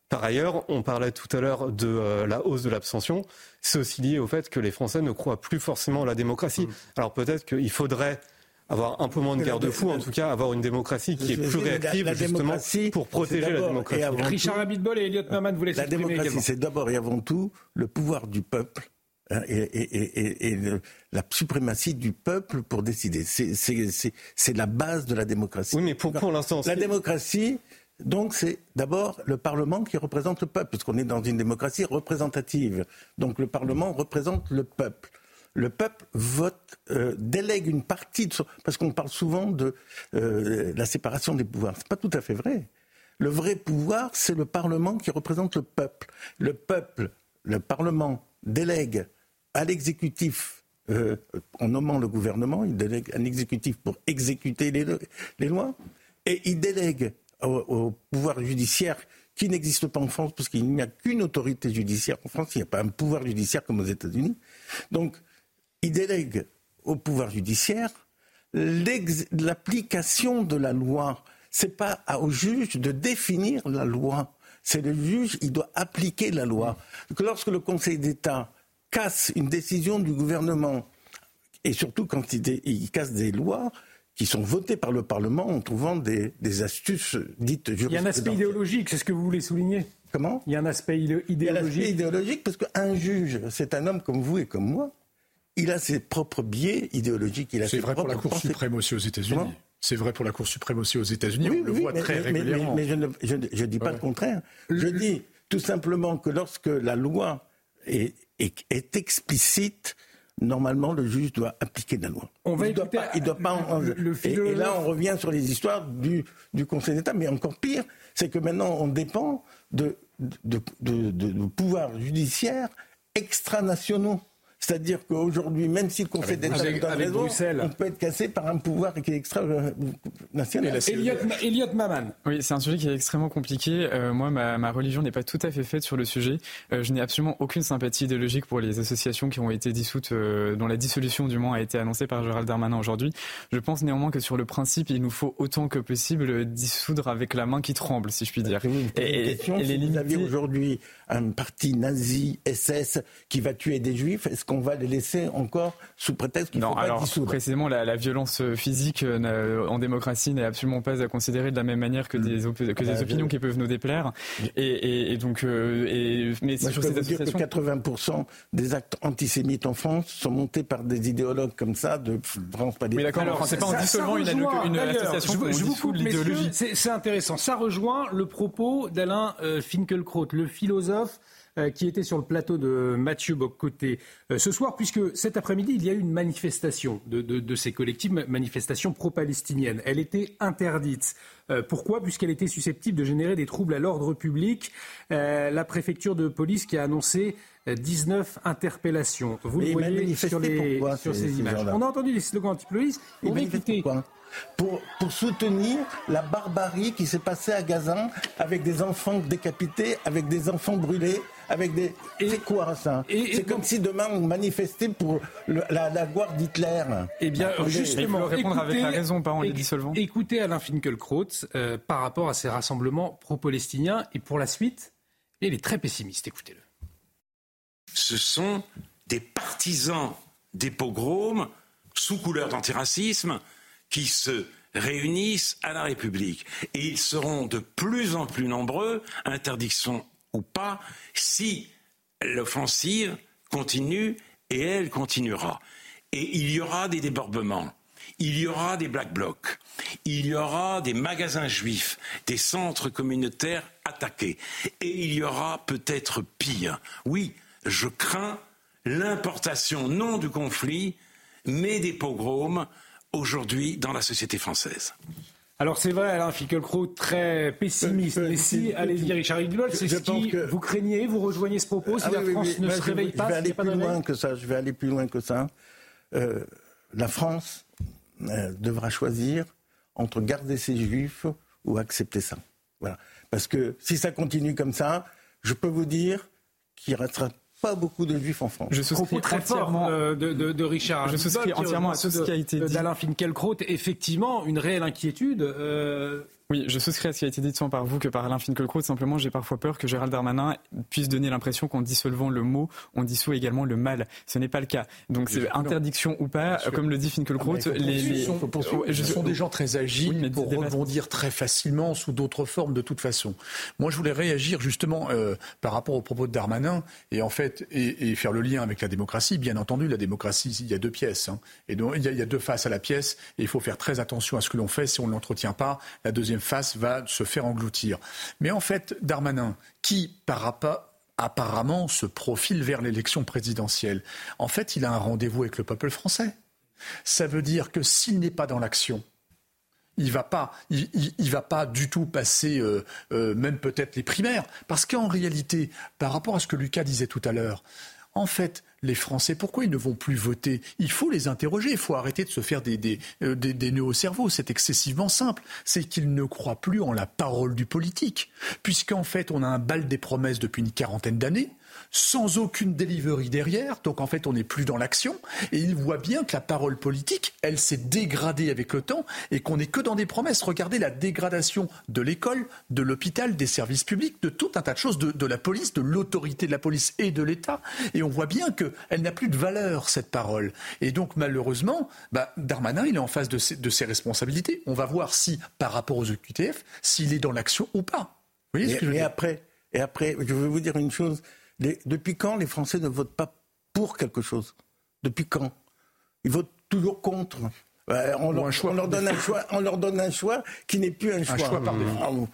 Par ailleurs, on parlait tout à l'heure de euh, la hausse de l'abstention. C'est aussi lié au fait que les Français ne croient plus forcément à la démocratie. Alors peut-être qu'il faudrait avoir un peu moins de garde-fous, en tout cas avoir une démocratie qui est plus réactive justement pour protéger la démocratie. Richard Abitbol et Elliot Maman voulaient La démocratie, c'est d'abord et avant tout le pouvoir du peuple hein, et, la suprématie du peuple pour décider. C'est la base de la démocratie. Oui, mais pour, pour l'instant... La démocratie, donc c'est d'abord le Parlement qui représente le peuple, puisqu'on est dans une démocratie représentative. Donc le Parlement représente le peuple le peuple vote, euh, délègue une partie de son... Parce qu'on parle souvent de euh, la séparation des pouvoirs. Ce n'est pas tout à fait vrai. Le vrai pouvoir, c'est le Parlement qui représente le peuple. Le peuple, le Parlement délègue à l'exécutif, euh, en nommant le gouvernement, il délègue un exécutif pour exécuter les, lois, et il délègue au, pouvoir judiciaire qui n'existe pas en France, parce qu'il n'y a qu'une autorité judiciaire en France, il n'y a pas un pouvoir judiciaire comme aux États-Unis. Donc, il délègue au pouvoir judiciaire l'application de la loi. C'est pas au juge de définir la loi. C'est le juge, il doit appliquer la loi. Que lorsque le Conseil d'État casse une décision du gouvernement, et surtout quand il, casse des lois, qui sont votées par le Parlement en trouvant des, astuces dites juridiques. Il y a un aspect idéologique, c'est ce que vous voulez souligner? Comment? Il y a un aspect idéologique. Il y a un aspect idéologique parce qu'un juge, c'est un homme comme vous et comme moi, il a ses propres biais idéologiques. C'est vrai pour la Cour suprême aussi aux États-Unis. C'est vrai pour la Cour suprême aussi aux États-Unis. on le voit très régulièrement. Mais, je ne dis pas le contraire. Je dis tout simplement que lorsque la loi est, explicite, normalement, le juge doit appliquer la loi. On va il doit pas, doit pas et, là, on revient sur les histoires du, Conseil d'État. Mais encore pire, c'est que maintenant, on dépend de, de, de pouvoirs judiciaires extranationaux. C'est-à-dire qu'aujourd'hui, même si le Conseil d'État donne raison, on peut être cassé par un pouvoir qui est extra-national. Elliot, Maman. Oui, c'est un sujet qui est extrêmement compliqué. Euh, moi, ma, religion n'est pas tout à fait faite sur le sujet. Euh, je n'ai absolument aucune sympathie idéologique pour les associations qui ont été dissoutes, euh, dont la dissolution du moins a été annoncée par Gérald Darmanin aujourd'hui. Je pense néanmoins que sur le principe, il nous faut autant que possible dissoudre avec la main qui tremble, si je puis dire. et, les vous aviez aujourd'hui un parti nazi SS qui va tuer des juifs, est-ce qu'on va les laisser encore sous prétexte qu'il ne faut pas alors, dissoudre Précisément, la, violence physique euh, en démocratie n'est absolument pas à considérer de la même manière que des, que des bah, opinions qui peuvent nous déplaire. Et, donc, euh, et, mais Moi, je peux vous dire que 80% des actes antisémites en France sont montés par des idéologues comme ça de France pas des. Mais d'accord, c'est pas en dissolvant une, une, association qu'on dissout l'idéologie. C'est intéressant. Ça rejoint le propos d'Alain euh, Finkielkraut, le philosophe euh, qui était sur le plateau de Mathieu Boccoté euh, ce soir, puisque cet après-midi, il y a eu une manifestation de, ces collectifs, manifestation pro-palestinienne. Elle était interdite. Euh, pourquoi? Puisqu'elle était susceptible de générer des troubles à l'ordre public. la préfecture de police qui a annoncé 19 interpellations. Vous le voyez sur, les, sur ces, images. On a entendu les slogans anti-police. On écouter pour, pour soutenir la barbarie qui s'est passée à Gaza avec des enfants décapités, avec des enfants brûlés, avec des. C'est quoi ça C'est comme si demain on manifestait pour la, la, gloire d'Hitler. Eh bien, justement, répondre écoutez, avec la raison, pas en les dissolvant. Écoutez Alain Finkielkraut euh, par rapport à ces rassemblements pro-palestiniens et pour la suite, il est très pessimiste. Écoutez-le. Ce sont des partisans des pogroms sous couleur d'antiracisme qui se réunissent à la République. Et ils seront de plus en plus nombreux, interdiction ou pas, si l'offensive continue et elle continuera. Et il y aura des débordements. Il y aura des black blocs, il y aura des magasins juifs, des centres communautaires attaqués, et il y aura peut-être pire. Oui, je crains l'importation non du conflit, mais des pogroms aujourd'hui dans la société française. Alors c'est vrai, Alain Finkielkraut, très pessimiste. Mais si, allez-y, Richard Hidlol, c'est ce qui vous craignez, vous rejoignez ce propos, si ah la France ne se réveille pas, je vais aller plus loin que ça. Je vais aller plus loin que ça. Euh, la France euh, devra choisir entre garder ses juifs ou accepter ça. Voilà. Parce que si ça continue comme ça, je peux vous dire qu'il restera pas beaucoup de juifs en France. Je souscris très fort euh, de, de, de, Richard. Je souscris entièrement à ce qui a été dit. D'Alain Finkielkraut, effectivement, une réelle inquiétude. Euh, oui, je souscris à ce qui a été dit tant par vous que par Alain Finkielkraut. Simplement, j'ai parfois peur que Gérald Darmanin puisse donner l'impression qu'en dissolvant le mot, on dissout également le mal. Ce n'est pas le cas. Donc, c'est interdiction ou pas, comme le dit Finkielkraut, ah, les, les... Ce sont des gens très agiles pour rebondir très facilement sous d'autres formes de toute façon. Moi, je voulais réagir justement euh, par rapport aux propos de Darmanin et en fait et, et, faire le lien avec la démocratie. Bien entendu, la démocratie, il y a deux pièces hein, et donc il y, a, il y, a, deux faces à la pièce et il faut faire très attention à ce que l'on fait si on ne l'entretient pas. La deuxième face va se faire engloutir. Mais en fait, Darmanin, qui par apparemment se profile vers l'élection présidentielle, en fait, il a un rendez-vous avec le peuple français. Ça veut dire que s'il n'est pas dans l'action, il va va pas du tout passer, euh, euh, même peut-être les primaires, parce qu'en réalité, par rapport à ce que Lucas disait tout à l'heure, en fait, les Français, pourquoi ils ne vont plus voter? Il faut les interroger, il faut arrêter de se faire des, des, euh, des, nœuds au cerveau. C'est excessivement simple. C'est qu'ils ne croient plus en la parole du politique. Puisqu'en fait, on a un bal des promesses depuis une quarantaine d'années sans aucune delivery derrière. Donc en fait, on n'est plus dans l'action. Et il voit bien que la parole politique, elle s'est dégradée avec le temps et qu'on n'est que dans des promesses. Regardez la dégradation de l'école, de l'hôpital, des services publics, de tout un tas de choses, de, la police, de l'autorité de la police et de l'État. Et on voit bien qu'elle n'a plus de valeur, cette parole. Et donc malheureusement, bah, Darmanin, il est en face de ses, responsabilités. On va voir si, par rapport aux EQTF, s'il est dans l'action ou pas. Vous voyez ce que je veux après, et après, je veux vous dire une chose depuis quand les Français ne votent pas pour quelque chose? Depuis quand? Ils votent toujours contre. on, leur, donne un choix, on leur donne un choix qui n'est plus un choix. Un choix par défaut.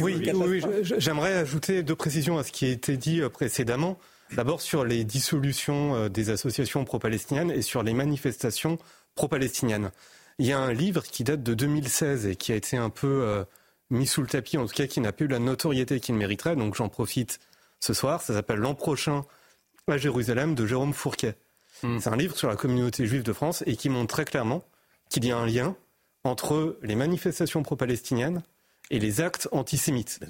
Oui, oui, j'aimerais ajouter deux précisions à ce qui a été dit euh, précédemment. D'abord sur les dissolutions euh, des associations pro-palestiniennes et sur les manifestations pro-palestiniennes. Il y a un livre qui date de 2016 et qui a été un peu euh, mis sous le tapis, en tout cas qui n'a pas eu la notoriété qu'il mériterait. Donc j'en profite ce soir. Ça s'appelle L'an prochain à Jérusalem de Jérôme Fourquet. Hmm. C'est un livre sur la communauté juive de France et qui montre très clairement qu'il y a un lien entre les manifestations pro-palestiniennes et les actes antisémites.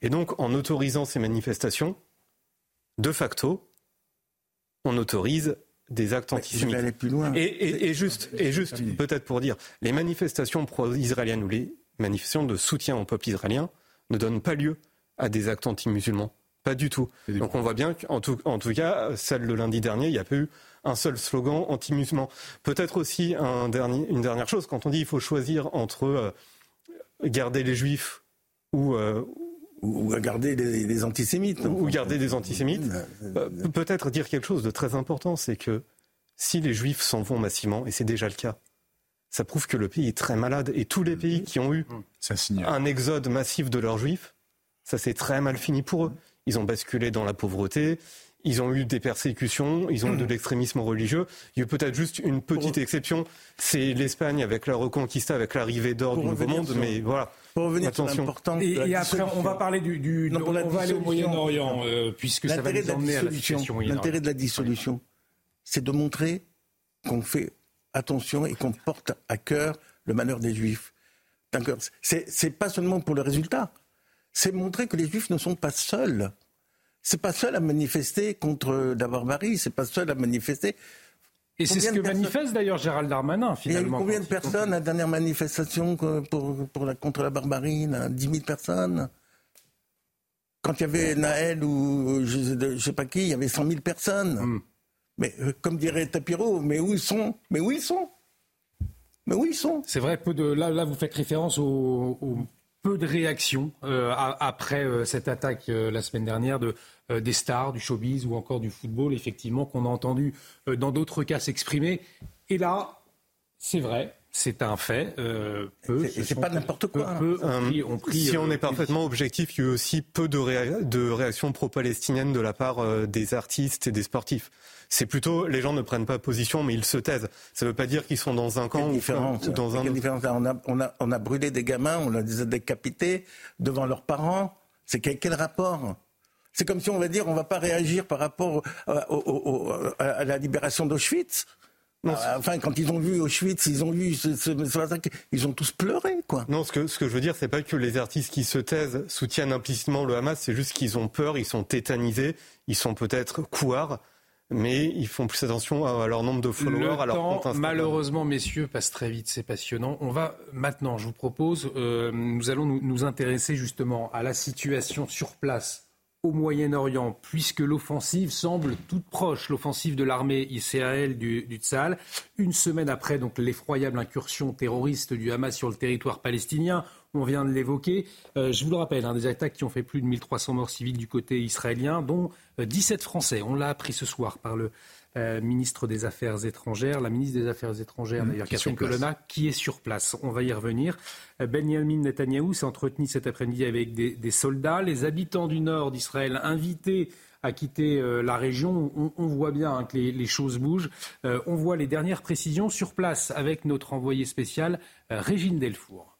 Et donc, en autorisant ces manifestations, de facto, on autorise des actes antisémites. Aller plus loin. Et, juste, et juste peut-être pour dire, les manifestations pro-israéliennes ou les manifestations de soutien au peuple israélien ne donnent pas lieu à des actes anti-musulmans. Pas du tout. Donc on voit bien qu'en tout, en tout cas, celle de lundi dernier, il n'y a pas eu un seul slogan anti-musulman. Peut-être aussi un dernier, une dernière chose, quand on dit qu'il faut choisir entre euh, garder les juifs ou... Euh, ou garder des, antisémites. Ou, garder des antisémites. Euh, peut-être dire quelque chose de très important, c'est que si les juifs s'en vont massivement, et c'est déjà le cas, ça prouve que le pays est très malade. Et tous les pays qui ont eu un exode massif de leurs juifs, ça s'est très mal fini pour eux ils ont basculé dans la pauvreté, ils ont eu des persécutions, ils ont eu de l'extrémisme religieux. Il y a peut-être juste une petite exception, c'est l'Espagne avec la Reconquista, avec l'arrivée d'or du Nouveau Monde, mais voilà. Pour revenir Attention. sur et, et après, on va parler du, du on va aller au Moyen-Orient, euh, puisque ça va nous emmener à la situation. L'intérêt de la dissolution, c'est de montrer qu'on fait attention et qu'on porte à cœur le malheur des Juifs. C'est pas seulement pour le résultat c'est montrer que les Juifs ne sont pas seuls. C'est pas seul à manifester contre la barbarie, c'est pas seul à manifester. Et c'est ce que manifeste d'ailleurs Gérald Darmanin, finalement. Il y a eu combien de personnes à la dernière manifestation pour, pour la, contre la barbarie 10 000 personnes? Quand il y avait Naël ou je ne sais pas qui, il y avait 100 000 personnes. Hmm. Mais euh, comme dirait Tapiro, mais où ils sont? Mais où ils sont? Mais où ils sont? C'est vrai, peu de, là, là, vous faites référence aux peu de réactions après cette attaque la semaine dernière de, des stars, du showbiz ou encore du football, effectivement, qu'on a entendu dans d'autres cas s'exprimer. Et là, c'est vrai, c'est un fait. Euh, c'est pas n'importe quoi. si on est parfaitement objectif, il y a eu aussi peu de, de réactions pro-palestiniennes de la part des artistes et des sportifs. C'est plutôt, les gens ne prennent pas position, mais ils se taisent. Ça ne veut pas dire qu'ils sont dans un camp ou dans un on, a, on, a, on a brûlé des gamins, on les a décapités devant leurs parents. C'est quel, quel rapport c'est comme si on va dire on va pas réagir par rapport à la libération d'Auschwitz. Enfin, quand ils ont vu Auschwitz, ils ont vu ce, ce, ils ont tous pleuré, quoi. Non, ce que, ce que je veux dire, c'est pas que les artistes qui se taisent soutiennent implicitement le Hamas, c'est juste qu'ils ont peur, ils sont tétanisés, ils sont peut-être couards mais ils font plus attention à leur nombre de followers, à leur temps, Malheureusement, messieurs, passe très vite, c'est passionnant. On va maintenant, je vous propose, euh, nous allons nous, nous, intéresser justement à la situation sur place au Moyen-Orient, puisque l'offensive semble toute proche, l'offensive de l'armée israélienne du, du Tzal, une semaine après donc l'effroyable incursion terroriste du Hamas sur le territoire palestinien. On vient de l'évoquer. Euh, je vous le rappelle, hein, des attaques qui ont fait plus de 1300 morts civils du côté israélien, dont 17 euh, Français. On l'a appris ce soir par le euh, ministre des Affaires étrangères, la ministre des Affaires étrangères, mmh, d'ailleurs, Catherine Colonna, qui est sur place. On va y revenir. Euh, Benjamin Netanyahou s'est entretenu cet après-midi avec des, soldats. Les habitants du nord d'Israël invités à quitter euh, la région. On, voit bien hein, que les, choses bougent. on voit les dernières précisions sur place avec notre envoyé spécial, Régine Delfour.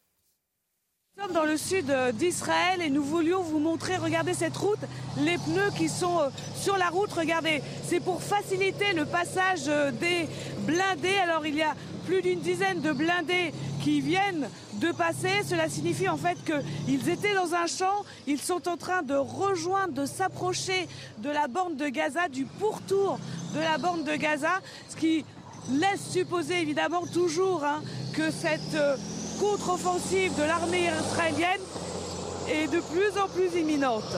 Dans le sud euh, d'Israël et nous voulions vous montrer, regardez cette route, les pneus qui sont euh, sur la route, regardez, c'est pour faciliter le passage euh, des blindés. Alors il y a plus d'une dizaine de blindés qui viennent de passer. Cela signifie en fait qu'ils étaient dans un champ, ils sont en train de rejoindre, de s'approcher de la bande de Gaza, du pourtour de la bande de Gaza, ce qui laisse supposer évidemment toujours hein, que cette contre-offensive de l'armée israélienne est de plus en plus imminente.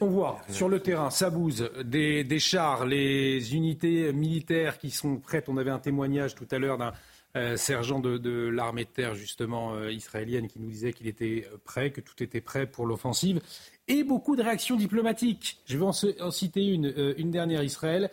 On voit sur le terrain, ça bouse, des, chars, les unités militaires qui sont prêtes. On avait un témoignage tout à l'heure d'un euh, sergent de, l'armée de terre, justement, euh, israélienne, qui nous disait qu'il était prêt, que tout était prêt pour l'offensive. Et beaucoup de réactions diplomatiques. Je vais en, citer euh, une dernière, Israël,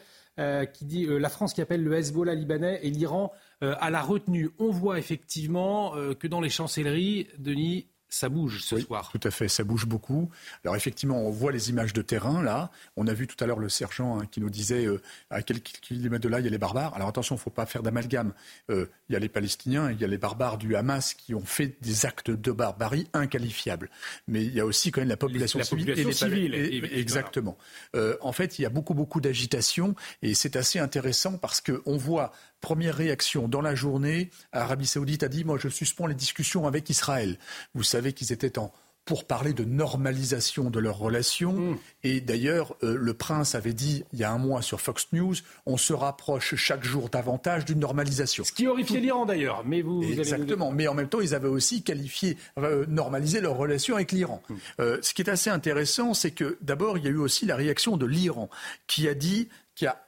qui dit la France qui appelle le Hezbollah libanais et l'Iran euh, à la retenue. On voit effectivement euh, que dans les chancelleries, Denis, ça bouge ce soir. Tout à fait, ça bouge beaucoup. Alors effectivement, on voit les images de terrain là. On a vu tout à l'heure le sergent hein, qui nous disait euh, à quelques kilomètres de là, il y a les barbares. Alors attention, il ne faut pas faire d'amalgame. il y a les Palestiniens, il y a les barbares du Hamas qui ont fait des actes de barbarie inqualifiables. Mais il y a aussi quand même la population civile. et les civils. exactement. en fait, il y a beaucoup, beaucoup d'agitation et c'est assez intéressant parce qu'on voit Première réaction dans la journée, Arabie Saoudite a dit Moi, je suspends les discussions avec Israël. Vous savez qu'ils étaient en pour parler de normalisation de leurs relations. Mm. Et d'ailleurs, euh, le prince avait dit il y a un mois sur Fox News, on se rapproche chaque jour davantage d'une normalisation. Ce qui horrifiait l'Iran d'ailleurs. Mais vous, Exactement. Mais en même temps, ils avaient aussi qualifié, euh, normalisé leurs relations avec l'Iran. Mm. Euh, ce qui est assez intéressant, c'est que d'abord, il y a eu aussi la réaction de l'Iran, qui a dit, qui a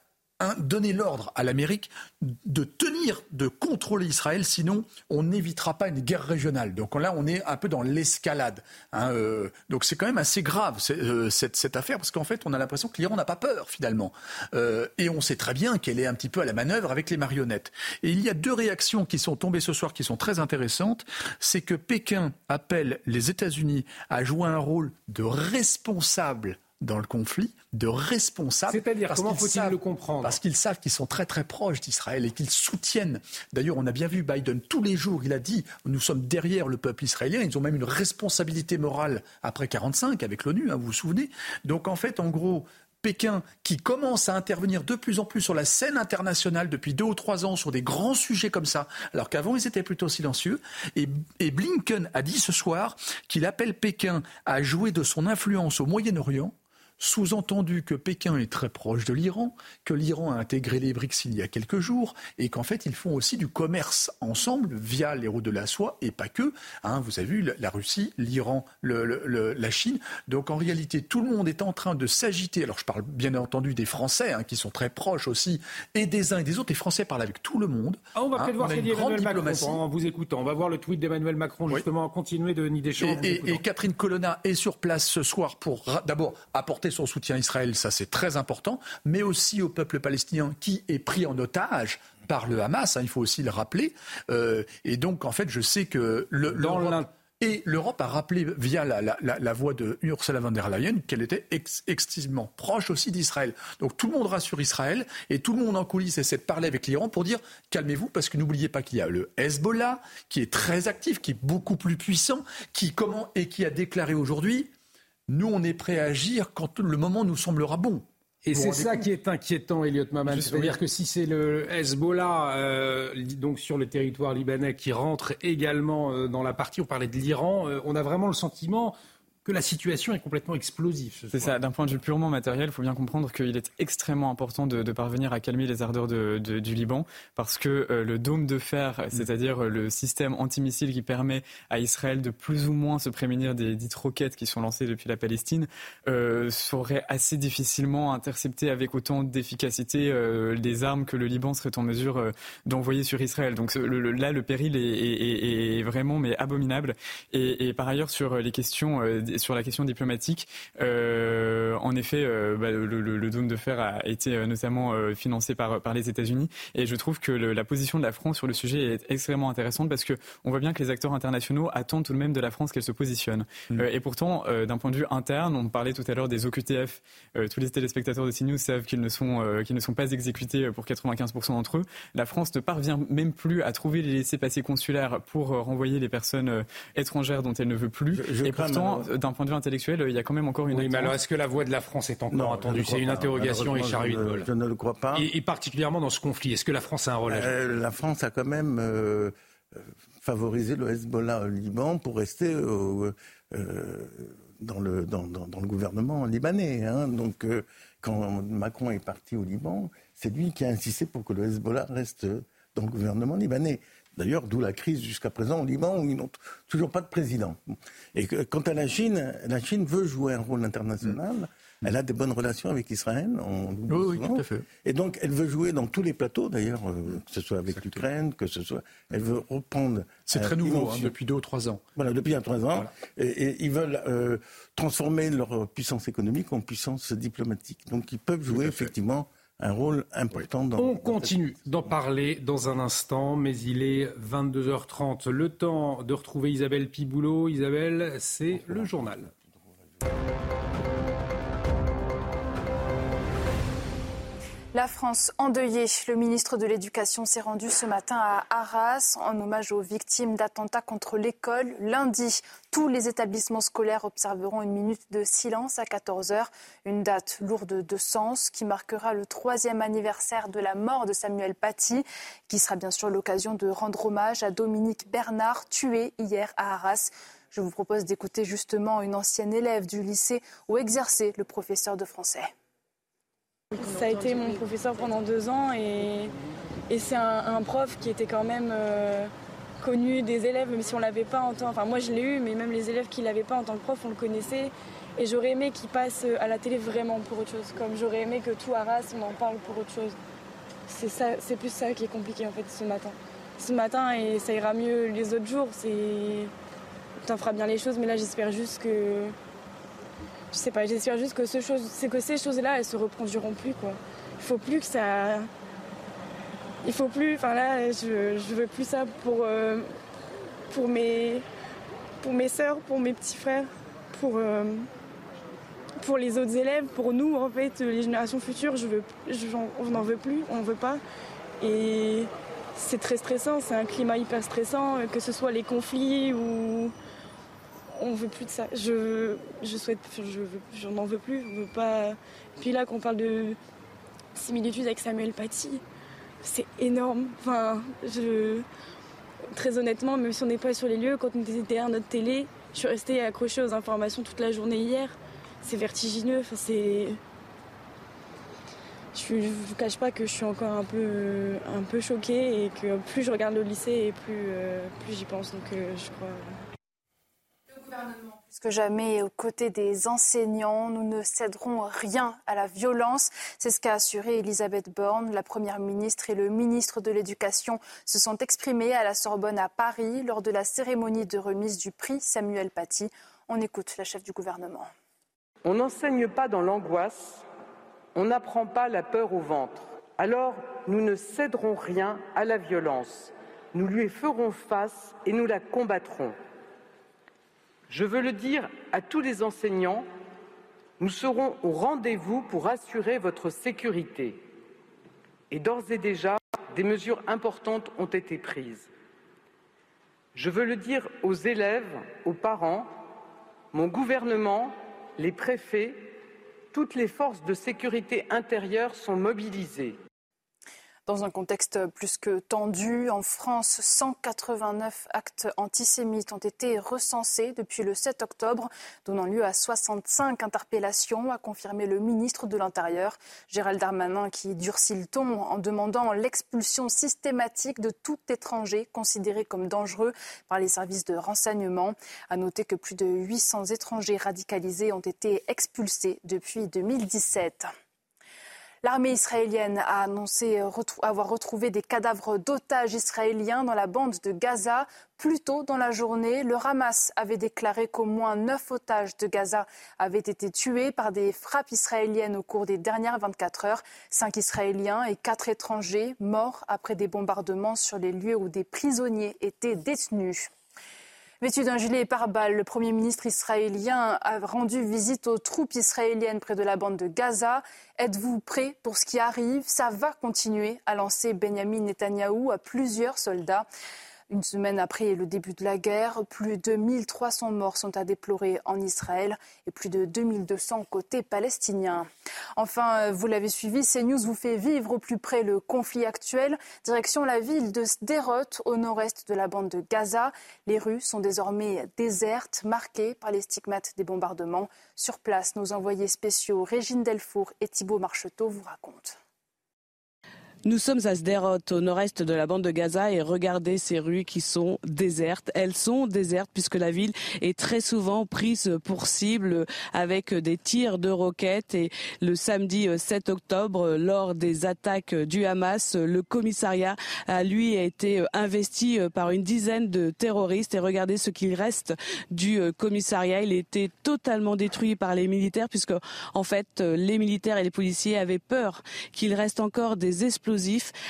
donner l'ordre à l'Amérique de tenir, de contrôler Israël, sinon on n'évitera pas une guerre régionale. Donc là, on est un peu dans l'escalade. Hein, euh, donc c'est quand même assez grave euh, cette, affaire, parce qu'en fait, on a l'impression que l'Iran n'a pas peur finalement. Euh, et on sait très bien qu'elle est un petit peu à la manœuvre avec les marionnettes. Et il y a deux réactions qui sont tombées ce soir qui sont très intéressantes. C'est que Pékin appelle les États-Unis à jouer un rôle de responsable dans le conflit de responsables. C'est-à-dire, comment faut-il le comprendre Parce qu'ils savent qu'ils sont très très proches d'Israël et qu'ils soutiennent. D'ailleurs, on a bien vu Biden tous les jours, il a dit nous sommes derrière le peuple israélien. Ils ont même une responsabilité morale après 45 avec l'ONU, hein, vous vous souvenez. Donc en fait, en gros, Pékin qui commence à intervenir de plus en plus sur la scène internationale depuis deux ou trois ans sur des grands sujets comme ça, alors qu'avant ils étaient plutôt silencieux. Et, et Blinken a dit ce soir qu'il appelle Pékin à jouer de son influence au Moyen-Orient sous-entendu que Pékin est très proche de l'Iran, que l'Iran a intégré les BRICS il y a quelques jours, et qu'en fait, ils font aussi du commerce ensemble via les routes de la soie, et pas que. Hein, vous avez vu la Russie, l'Iran, la Chine. Donc en réalité, tout le monde est en train de s'agiter. Alors je parle bien entendu des Français, hein, qui sont très proches aussi, et des uns et des autres. Les Français parlent avec tout le monde. Ah, on va peut-être hein, voir Emmanuel Macron en vous écoutant. On va voir le tweet d'Emmanuel Macron, justement, continuer de nier des choses. et Catherine Colonna est sur place ce soir pour d'abord apporter son soutien à Israël, ça c'est très important, mais aussi au peuple palestinien qui est pris en otage par le Hamas, hein, il faut aussi le rappeler. Euh, et donc, en fait, je sais que le, et l'Europe a rappelé via la, voix de Ursula von der Leyen qu'elle était extrêmement proche aussi d'Israël. Donc tout le monde rassure Israël et tout le monde en coulisses essaie de parler avec l'Iran pour dire calmez-vous parce que n'oubliez pas qu'il y a le Hezbollah qui est très actif, qui est beaucoup plus puissant, qui comment et qui a déclaré aujourd'hui nous, on est prêt à agir quand le moment nous semblera bon. Et c'est ça qui est inquiétant, Elliot Maman. C'est-à-dire que si c'est le Hezbollah, euh, donc sur le territoire libanais, qui rentre également euh, dans la partie, on parlait de l'Iran, euh, on a vraiment le sentiment que la situation est complètement explosive. C'est ça, d'un point de vue purement matériel, il faut bien comprendre qu'il est extrêmement important de, parvenir à calmer les ardeurs du Liban, parce que euh, le dôme de fer, mm. c'est-à-dire euh, le système antimissile qui permet à Israël de plus ou moins se prémunir des dites roquettes qui sont lancées depuis la Palestine, euh, serait assez difficilement intercepté avec autant d'efficacité euh, les armes que le Liban serait en mesure d'envoyer sur Israël. Donc là, le péril est, vraiment mais abominable. Et, et, par ailleurs, sur les questions sur la question diplomatique, euh, en effet, euh, bah, le, dôme de fer a été euh, notamment financé par, par les États-Unis. Et je trouve que la position de la France sur le sujet est extrêmement intéressante parce qu'on voit bien que les acteurs internationaux attendent tout de même de la France qu'elle se positionne. Mm. et pourtant, d'un point de vue interne, on parlait tout à l'heure des OQTF. tous les téléspectateurs de CNews savent qu'ils ne, sont, qu'ils ne sont pas exécutés pour 95% d'entre eux. La France ne parvient même plus à trouver les laissés-passer consulaires pour renvoyer les personnes étrangères dont elle ne veut plus. et pourtant, d'un point de vue intellectuel, il y a quand même encore une. Oui, mais alors est-ce que la voix de la France est encore entendue C'est une interrogation et Charles Je ne le crois pas. Et, particulièrement dans ce conflit, est-ce que la France a un rôle à jouer euh, La France a quand même euh, favorisé le Hezbollah au Liban pour rester euh, dans, le, dans, dans, le gouvernement libanais. Hein. Donc, quand Macron est parti au Liban, c'est lui qui a insisté pour que le Hezbollah reste dans le gouvernement libanais. D'ailleurs, d'où la crise jusqu'à présent au Liban, où ils n'ont toujours pas de président. Et quant à la Chine, la Chine veut jouer un rôle international. Mm. Elle a des bonnes relations avec Israël. oui, tout à fait. Et donc, elle veut jouer dans tous les plateaux, d'ailleurs, euh, que ce soit avec l'Ukraine, que ce soit. Elle veut reprendre. C'est très nouveau, hein, depuis deux ou trois ans. Voilà, depuis un trois ans. Et, ils veulent euh, transformer leur puissance économique en puissance diplomatique. Donc, ils peuvent jouer, effectivement, un rôle important dans. On continue d'en parler dans un instant, mais il est 22h30. Le temps de retrouver Isabelle Piboulot. Isabelle, c'est le journal. La France endeuillée. Le ministre de l'Éducation s'est rendu ce matin à Arras en hommage aux victimes d'attentats contre l'école. Lundi, tous les établissements scolaires observeront une minute de silence à 14 h Une date lourde de sens qui marquera le troisième anniversaire de la mort de Samuel Paty, qui sera bien sûr l'occasion de rendre hommage à Dominique Bernard, tué hier à Arras. Je vous propose d'écouter justement une ancienne élève du lycée où exerçait le professeur de français. Ça a été mon professeur pendant deux ans et, c'est un, prof qui était quand même euh, connu des élèves, même si on l'avait pas en tant. Enfin, moi je l'ai eu, mais même les élèves qui l'avaient pas en tant que prof, on le connaissait. Et j'aurais aimé qu'il passe à la télé vraiment pour autre chose. Comme j'aurais aimé que tout Arras, on en parle pour autre chose. C'est plus ça qui est compliqué en fait ce matin. Ce matin et ça ira mieux les autres jours. C'est, t'en feras bien les choses, mais là j'espère juste que je sais pas, j'espère juste que, c'est que ces choses-là, elles se reproduiront plus. Il faut plus que ça... Il faut plus... Enfin là, je, je veux plus ça pour, euh, pour, mes, pour mes sœurs, pour mes petits frères, pour, euh, pour les autres élèves, pour nous, en fait, les générations futures, je veux, on n'en veut plus, on ne veut pas. Et c'est très stressant, c'est un climat hyper stressant, que ce soit les conflits ou on veut plus de ça. Je, je souhaite, je, n'en veux plus. Je veux pas. Puis là, qu'on parle de similitude avec Samuel Paty, c'est énorme. Enfin, je, très honnêtement, même si on n'est pas sur les lieux, quand on était derrière notre télé, je suis restée accrochée aux informations toute la journée hier. c'est vertigineux. Enfin, c'est je ne vous cache pas que je suis encore un peu, un peu choquée et que plus je regarde le lycée et plus, euh, plus j'y pense. Donc euh, je crois. Gouvernement, que jamais, aux côtés des enseignants, nous ne céderons rien à la violence. C'est ce qu'a assuré Elisabeth Borne. La première ministre et le ministre de l'Éducation se sont exprimés à la Sorbonne à Paris lors de la cérémonie de remise du prix Samuel Paty. On écoute la chef du gouvernement. On n'enseigne pas dans l'angoisse on n'apprend pas la peur au ventre. Alors, nous ne céderons rien à la violence. Nous lui ferons face et nous la combattrons. Je veux le dire à tous les enseignants, nous serons au rendez-vous pour assurer votre sécurité. Et d'ores et déjà, des mesures importantes ont été prises. Je veux le dire aux élèves, aux parents, mon gouvernement, les préfets, toutes les forces de sécurité intérieure sont mobilisées. Dans un contexte plus que tendu, en France, 189 actes antisémites ont été recensés depuis le 7 octobre, donnant lieu à 65 interpellations, a confirmé le ministre de l'Intérieur, Gérald Darmanin, qui durcit le ton en demandant l'expulsion systématique de tout étranger considéré comme dangereux par les services de renseignement. À noter que plus de 800 étrangers radicalisés ont été expulsés depuis 2017. L'armée israélienne a annoncé avoir retrouvé des cadavres d'otages israéliens dans la bande de Gaza. Plus tôt dans la journée, le Hamas avait déclaré qu'au moins neuf otages de Gaza avaient été tués par des frappes israéliennes au cours des dernières 24 heures. Cinq Israéliens et quatre étrangers morts après des bombardements sur les lieux où des prisonniers étaient détenus. Vêtu d'un gilet pare-balles, le Premier ministre israélien a rendu visite aux troupes israéliennes près de la bande de Gaza. Êtes-vous prêts pour ce qui arrive? Ça va continuer, a lancé Benjamin Netanyahou à plusieurs soldats. Une semaine après le début de la guerre, plus de 1300 morts sont à déplorer en Israël et plus de 2200 côté palestinien. Enfin, euh, vous l'avez suivi, CNews vous fait vivre au plus près le conflit actuel. Direction la ville de Sderot, au nord-est de la bande de Gaza. Les rues sont désormais désertes, marquées par les stigmates des bombardements. Sur place, nos envoyés spéciaux Régine Delfour et Thibault Marcheteau vous racontent. Nous sommes à Sderot, au nord-est de la bande de Gaza, et regardez ces rues qui sont désertes. Elles sont désertes puisque la ville est très souvent prise pour cible avec des tirs de roquettes. Et le samedi 7 octobre, lors des attaques du Hamas, le commissariat lui a été investi par une dizaine de terroristes. Et regardez ce qu'il reste du commissariat. Il était totalement détruit par les militaires puisque, en fait, les militaires et les policiers avaient peur qu'il reste encore des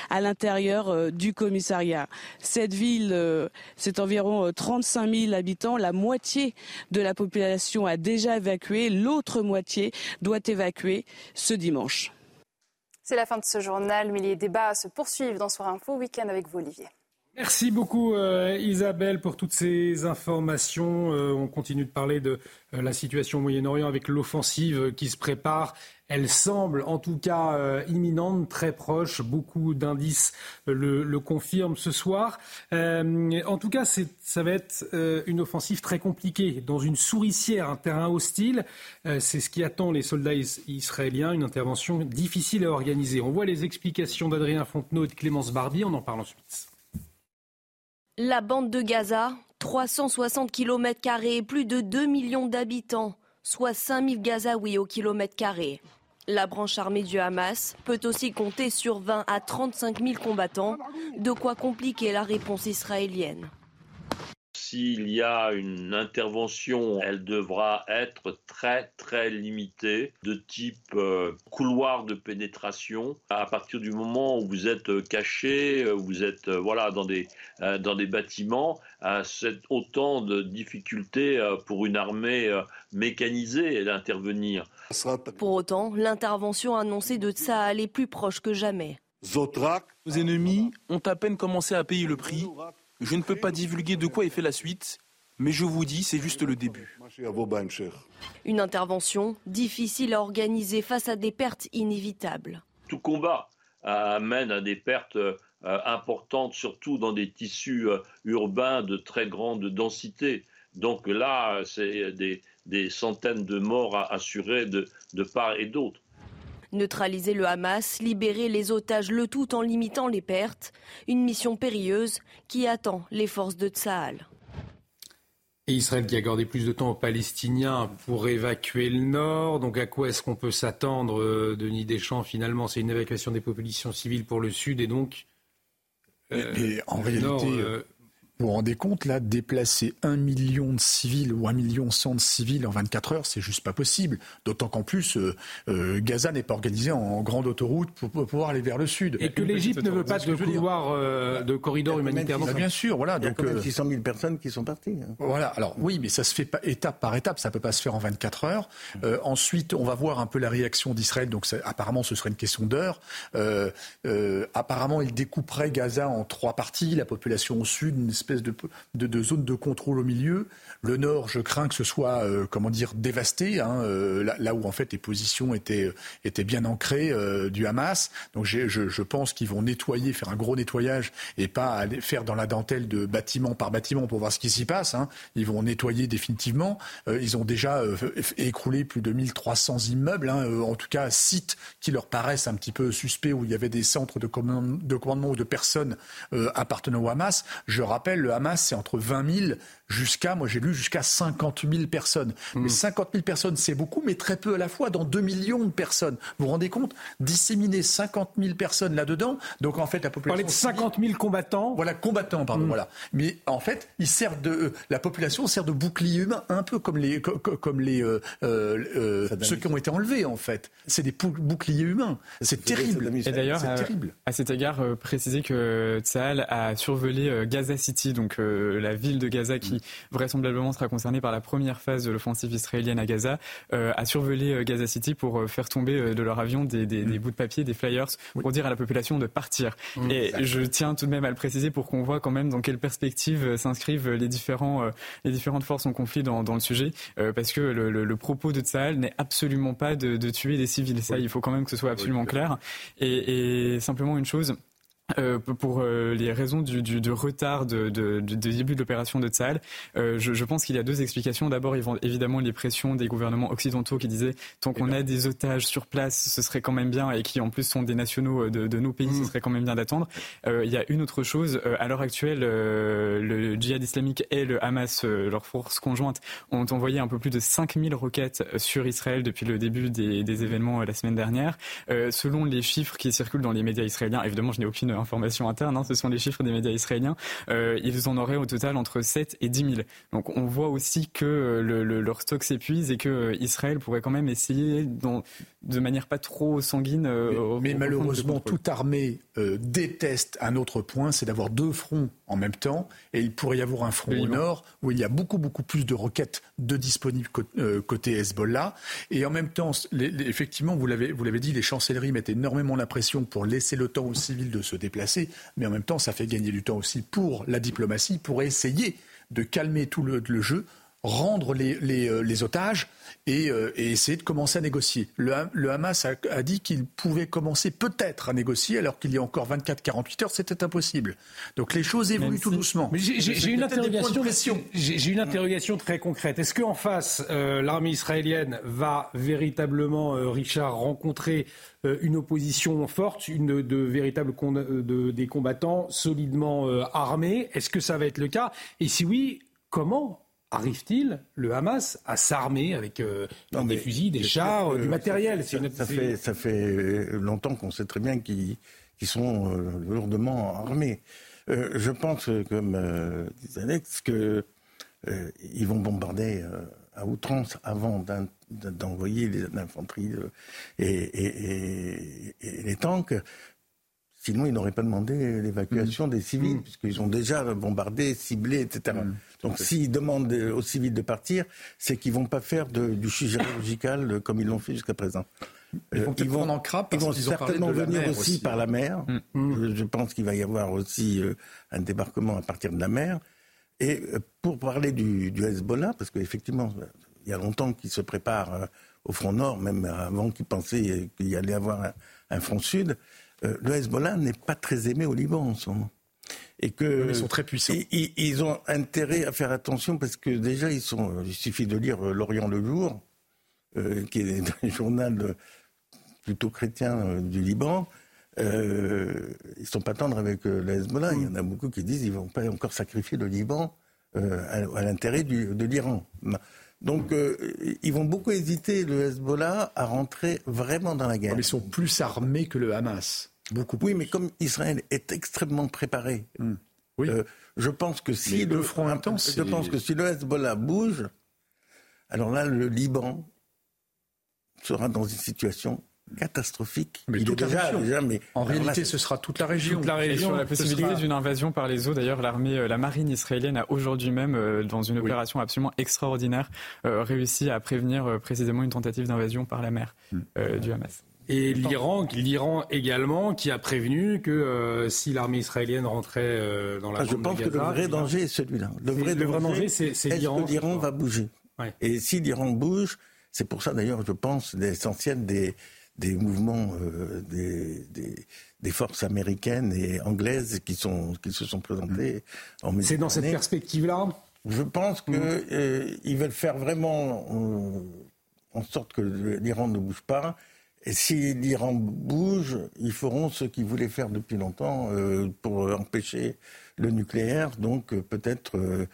à l'intérieur euh, du commissariat. Cette ville, euh, c'est environ 35 euh, 000 habitants. La moitié de la population a déjà évacué. L'autre moitié doit évacuer ce dimanche. C'est la fin de ce journal, mais les débats se poursuivent dans Soir Info Week-end avec vous, Olivier. Merci beaucoup Isabelle pour toutes ces informations. on continue de parler de la situation au Moyen-Orient avec l'offensive qui se prépare elle semble en tout cas euh, imminente, très proche. Beaucoup d'indices le, confirment ce soir. Euh, en tout cas, ça va être euh, une offensive très compliquée. Dans une souricière, un terrain hostile, c'est ce qui attend les soldats israéliens, une intervention difficile à organiser. On voit les explications d'Adrien Fontenot et de Clémence Barbier. On en parle ensuite. La bande de Gaza, 360 km, plus de 2 millions d'habitants, soit 5000 Gazaouis au kilomètre carré. La branche armée du Hamas peut aussi compter sur 20 à 35 000 combattants, de quoi compliquer la réponse israélienne. S'il y a une intervention, elle devra être très très limitée, de type euh, couloir de pénétration. À partir du moment où vous êtes caché, euh, vous êtes euh, voilà dans des dans des bâtiments, c'est autant de difficultés pour une armée mécanisée d'intervenir. Pour autant, l'intervention annoncée de Tsahal est plus proche que jamais. Nos ennemis ont à peine commencé à payer le prix je ne peux pas divulguer de quoi est fait la suite, mais je vous dis, c'est juste le début. Une intervention difficile à organiser face à des pertes inévitables. Tout combat amène à des pertes euh, importantes, surtout dans des tissus euh, urbains de très grande densité. Donc là, c'est des, des centaines de morts à assurer de, de part et d'autre. Neutraliser le Hamas, libérer les otages, le tout en limitant les pertes. Une mission périlleuse qui attend les forces de Tsahal. Et Israël qui a accordé plus de temps aux Palestiniens pour évacuer le nord. Donc à quoi est-ce qu'on peut s'attendre, euh, Denis Deschamps Finalement, c'est une évacuation des populations civiles pour le sud et donc. Euh, en réalité, euh, vous vous rendez compte, là, déplacer un million de civils ou un million cent de civils en 24 heures, c'est juste pas possible. D'autant qu'en plus, euh, euh, Gaza n'est pas organisé en grande autoroute pour, pouvoir aller vers le sud. Et que l'Égypte ne veut pas de couloir, euh, de corridor humanitaire. Bah, bien sûr, voilà. Il y a donc, quand même 600 000 personnes qui sont parties. Hein. Voilà. Alors oui, mais ça se fait pas étape par étape. Ça peut pas se faire en 24 heures. ensuite, on va voir un peu la réaction d'Israël. Donc apparemment, ce serait une question d'heure. apparemment, il découperait Gaza en trois parties. La population au sud, une espèce de, de, zone de contrôle au milieu. Le nord, je crains que ce soit, euh, comment dire, dévasté, hein, euh, là, où en fait les positions étaient, étaient bien ancrées euh, du Hamas. Donc je, pense qu'ils vont nettoyer, faire un gros nettoyage et pas aller faire dans la dentelle de bâtiment par bâtiment pour voir ce qui s'y passe. Hein. Ils vont nettoyer définitivement. ils ont déjà écroulé plus de 1300 immeubles, hein, en tout cas sites qui leur paraissent un petit peu suspects où il y avait des centres de, de commandement ou de personnes appartenant au Hamas. Je rappelle, le Hamas, c'est entre 20 000 jusqu'à, moi j'ai lu, jusqu'à 50 000 personnes. Hmm. Mais 50 000 personnes, c'est beaucoup, mais très peu à la fois dans 2 millions de personnes. Vous vous rendez compte? Disséminer 50 000 personnes là-dedans, donc en fait la population... Parler de 50 000 combattants Voilà, combattants, pardon, hmm. voilà. Mais en fait, ils servent de... Euh, la population sert de bouclier humain, un peu comme les, comme les euh, euh, ceux qui ont été enlevés, en fait. C'est des boucliers humains. C'est terrible. Et d'ailleurs, à cet égard, préciser que Tsahal a survolé Gaza City, donc la ville de Gaza qui vraisemblablement sera concerné par la première phase de l'offensive israélienne à Gaza, euh, a survolé euh, Gaza City pour euh, faire tomber de leur avion des, mm. bouts de papier, des flyers, pour dire à la population de partir. Mm. Et je tiens tout de même à le préciser pour qu'on voit quand même dans quelle perspective s'inscrivent les, différents, les différentes forces en conflit dans, le sujet, parce que le, propos de Tsahal n'est absolument pas de, tuer des civils. Ça, il faut quand même que ce soit absolument clair. et simplement une chose, euh, pour euh, les raisons du, du, du retard de, début de l'opération de Tsahal, euh, je, je, pense qu'il y a deux explications. D'abord, évidemment, les pressions des gouvernements occidentaux qui disaient tant qu'on a des otages sur place, ce serait quand même bien, et qui en plus sont des nationaux de, nos pays, ce mmh. serait quand même bien d'attendre. Il y a une autre chose. à l'heure actuelle, le djihad islamique et le Hamas, leurs forces conjointes, ont envoyé un peu plus de 5000 roquettes sur Israël depuis le début des, des événements la semaine dernière. selon les chiffres qui circulent dans les médias israéliens, évidemment, je n'ai aucune information interne, hein, ce sont les chiffres des médias israéliens, euh, ils en auraient au total entre 7 et 10 000. Donc on voit aussi que euh, le, leur stock s'épuise et que euh, Israël pourrait quand même essayer de manière pas trop sanguine. mais, malheureusement, toute armée déteste un autre point, c'est d'avoir deux fronts en même temps. Et il pourrait y avoir un front au nord où il y a beaucoup, beaucoup plus de roquettes de disponibles côté Hezbollah. Et en même temps, effectivement, vous l'avez dit, les chancelleries mettent énormément la pression pour laisser le temps aux civils de se déplacer. Mais en même temps, ça fait gagner du temps aussi pour la diplomatie, pour essayer de calmer tout le jeu rendre les, les, euh, les otages et, euh, et, essayer de commencer à négocier. Le, le Hamas a, a dit qu'il pouvait commencer peut-être à négocier alors qu'il y a encore 24-48 heures, c'était impossible. Donc les choses évoluent tout doucement. J'ai une, interrogation, j'ai une interrogation très concrète. Est-ce qu'en face, euh, l'armée israélienne va véritablement, Richard, rencontrer une opposition forte, une de véritables de, des combattants solidement armés? Est-ce que ça va être le cas? Et si oui, comment? Arrive-t-il, le Hamas, à s'armer avec euh, des fusils, des chars, du matériel? ça, fait, ça fait longtemps qu'on sait très bien qu'ils sont euh, lourdement armés. Euh, je pense, comme disait Alex, qu'ils vont bombarder à outrance avant d'envoyer l'infanterie et, les tanks. Sinon, ils n'auraient pas demandé l'évacuation mm. des civils, mm. puisqu'ils ont déjà bombardé, ciblé, etc. Donc s'ils demandent aux civils de partir, c'est qu'ils vont pas faire du chirurgical euh, comme ils l'ont fait jusqu'à présent. Ils vont, ils vont, ils vont certainement venir aussi, par la mer. Mm. Je, pense qu'il va y avoir aussi euh, un débarquement à partir de la mer. Et euh, pour parler du, Hezbollah, parce qu'effectivement, il y a longtemps qu'ils se préparent au front nord, même avant qu'ils pensaient qu'il y allait avoir un, front sud, le Hezbollah n'est pas très aimé au Liban en ce moment. et que ils sont très puissants. Ils, ont intérêt à faire attention parce que déjà ils sont. Il suffit de lire L'Orient le jour, qui est un journal plutôt chrétien du Liban. Euh, ils sont pas tendres avec le Hezbollah. Il y en a beaucoup qui disent qu'ils vont pas encore sacrifier le Liban à, l'intérêt de l'Iran. Donc, euh, ils vont beaucoup hésiter, le Hezbollah, à rentrer vraiment dans la guerre. ils sont plus armés que le Hamas. Beaucoup oui, mais comme Israël est extrêmement préparé, hmm. oui. Euh, je pense que si le front intense, je pense que si le Hezbollah bouge, alors là, le Liban sera dans une situation catastrophique. Mais est déjà, déjà, mais en réalité, ce sera toute la région. Toute la région. la possibilité d'une invasion par les eaux. D'ailleurs, l'armée, euh, la marine israélienne a aujourd'hui même, euh, dans une opération absolument extraordinaire, euh, réussi à prévenir précisément une tentative d'invasion par la mer hmm. du Hamas. Et l'Iran, l'Iran également, qui a prévenu que si l'armée israélienne rentrait dans la ah, Je pense que le vrai danger est celui-là. Le vrai, danger, c'est l'Iran. l'Iran va bouger? Et si l'Iran bouge, c'est pour ça d'ailleurs, je pense, l'essentiel des des mouvements euh, des, des, forces américaines et anglaises qui, sont, qui se sont présentées en Méditerranée. C'est dans cette perspective-là Je pense qu'ils mm. euh, veulent faire vraiment euh, en sorte que l'Iran ne bouge pas. Et si l'Iran bouge, ils feront ce qu'ils voulaient faire depuis longtemps pour empêcher le nucléaire. Donc peut-être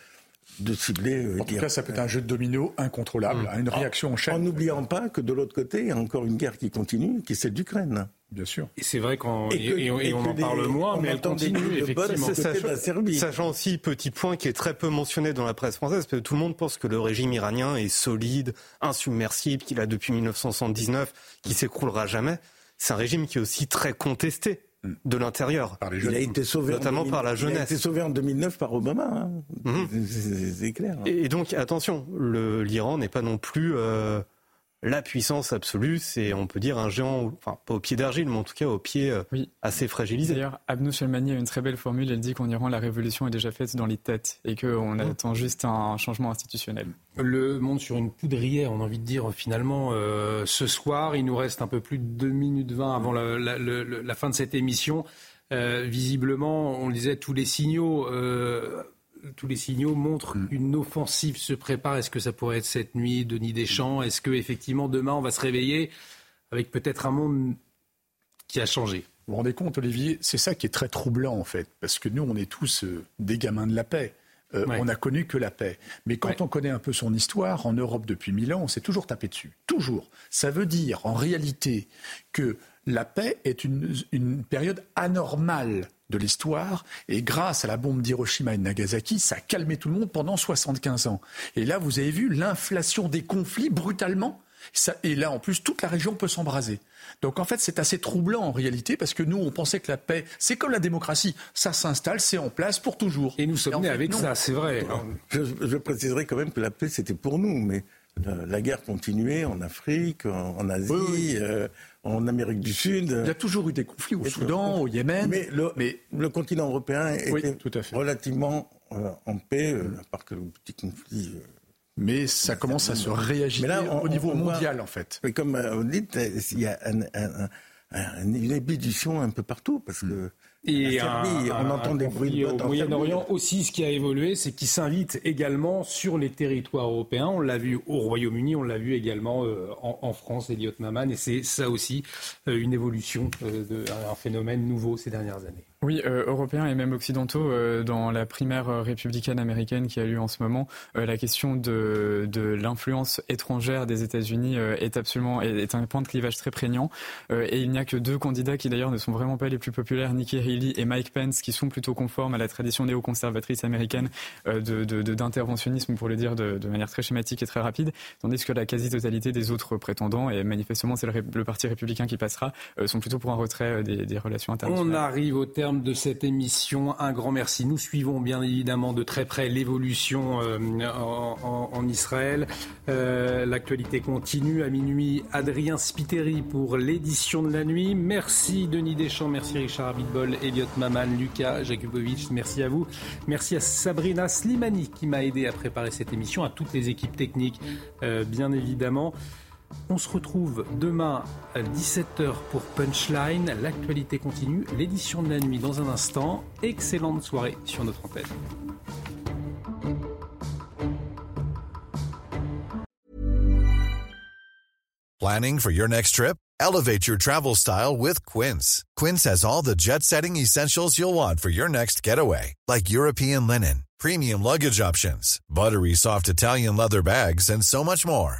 de cibler. Euh, en tout cas, ça peut être un jeu de domino incontrôlable, mmh. une réaction en chaîne. En n'oubliant pas que de l'autre côté, il y a encore une guerre qui continue, qui est celle d'Ukraine. Bien sûr. Et c'est vrai qu'on et, on en parle moins, mais elle continue effectivement. Sachant aussi petit point qui est très peu mentionné dans la presse française, parce que tout le monde pense que le régime iranien est solide, insubmersible, qu'il a depuis 1979, qui s'écroulera jamais. C'est un régime qui est aussi très contesté de l'intérieur. Il a été sauvé notamment par la jeunesse. Il a été sauvé en 2009 par Obama. Hein. Mhm. C'est clair. Hein. Et, donc attention, l'Iran n'est pas non plus euh, la puissance absolue, c'est, on peut dire, un géant, enfin, pas au pied d'argile, mais en tout cas au pied euh, assez fragilisé. D'ailleurs, Abnou Shalmani a une très belle formule, elle dit qu'en Iran, la révolution est déjà faite dans les têtes et qu'on attend juste un changement institutionnel. Le monde sur une poudrière, on a envie de dire, finalement, euh, ce soir, il nous reste un peu plus de 2 minutes 20 avant la, fin de cette émission. Euh, visiblement, on disait, tous les signaux tous les signaux montrent mm. qu'une offensive se prépare. Est-ce que ça pourrait être cette nuit, Denis Deschamps? Est-ce que effectivement demain on va se réveiller avec peut-être un monde qui a changé? Vous vous rendez compte, Olivier C'est ça qui est très troublant en fait, parce que nous, on est tous euh, des gamins de la paix. Euh, on n'a connu que la paix. Mais quand on connaît un peu son histoire, en Europe depuis mille ans, on s'est toujours tapé dessus. Toujours. Ça veut dire en réalité que la paix est une période anormale de l'histoire. Et grâce à la bombe d'Hiroshima et de Nagasaki, ça a calmé tout le monde pendant 75 ans. Et là, vous avez vu l'inflation des conflits brutalement. et là, en plus, toute la région peut s'embraser. Donc, en fait, c'est assez troublant en réalité parce que nous, on pensait que la paix, c'est comme la démocratie. Ça s'installe, c'est en place pour toujours. Et nous sommes nés avec ça, c'est vrai. Je, préciserai quand même que la paix, c'était pour nous, mais euh, la guerre continuait en Afrique, en, Asie. Euh, en Amérique du Sud. Il y a toujours eu des conflits au Soudan, au Yémen. Mais le, continent européen était relativement euh, en paix, euh, à part que le petit conflit. Mais ça commence à se réagir au niveau mondial, en fait. Mais comme vous dites, il y a une ébullition un peu partout, parce que et on entend des bruits au Moyen-Orient aussi, ce qui a évolué, c'est qu'il s'invite également sur les territoires européens. On l'a vu au Royaume-Uni, on l'a vu également euh, en, France, Elliot Maman, et c'est ça aussi euh, une évolution, euh, un phénomène nouveau ces dernières années. Oui, euh, européens et même occidentaux, euh, dans la primaire républicaine américaine qui a lieu en ce moment, euh, la question de, de l'influence étrangère des États-Unis est absolument est, un point de clivage très prégnant. et il n'y a que deux candidats qui d'ailleurs ne sont vraiment pas les plus populaires, Nikki Haley et Mike Pence, qui sont plutôt conformes à la tradition néoconservatrice américaine de, d'interventionnisme, pour le dire de, de, manière très schématique et très rapide, tandis que la quasi-totalité des autres prétendants, et manifestement c'est le, le, parti républicain qui passera, sont plutôt pour un retrait des, des relations internationales. De cette émission. Un grand merci. Nous suivons bien évidemment de très près l'évolution euh, en, Israël. Euh, l'actualité continue. À minuit, Adrien Spiteri pour l'édition de la nuit. Merci Denis Deschamps, merci Richard Abitbol, Elliot Maman, Lucas Jakubovic. Merci à vous. Merci à Sabrina Slimani qui m'a aidé à préparer cette émission, à toutes les équipes techniques, euh, bien évidemment. On se retrouve demain à 17h pour Punchline. L'actualité continue, l'édition de la nuit dans un instant. Excellente soirée sur notre antenne. Planning for your next trip? Elevate your travel style with Quince. Quince has all the jet setting essentials you'll want for your next getaway, like European linen, premium luggage options, buttery soft Italian leather bags, and so much more.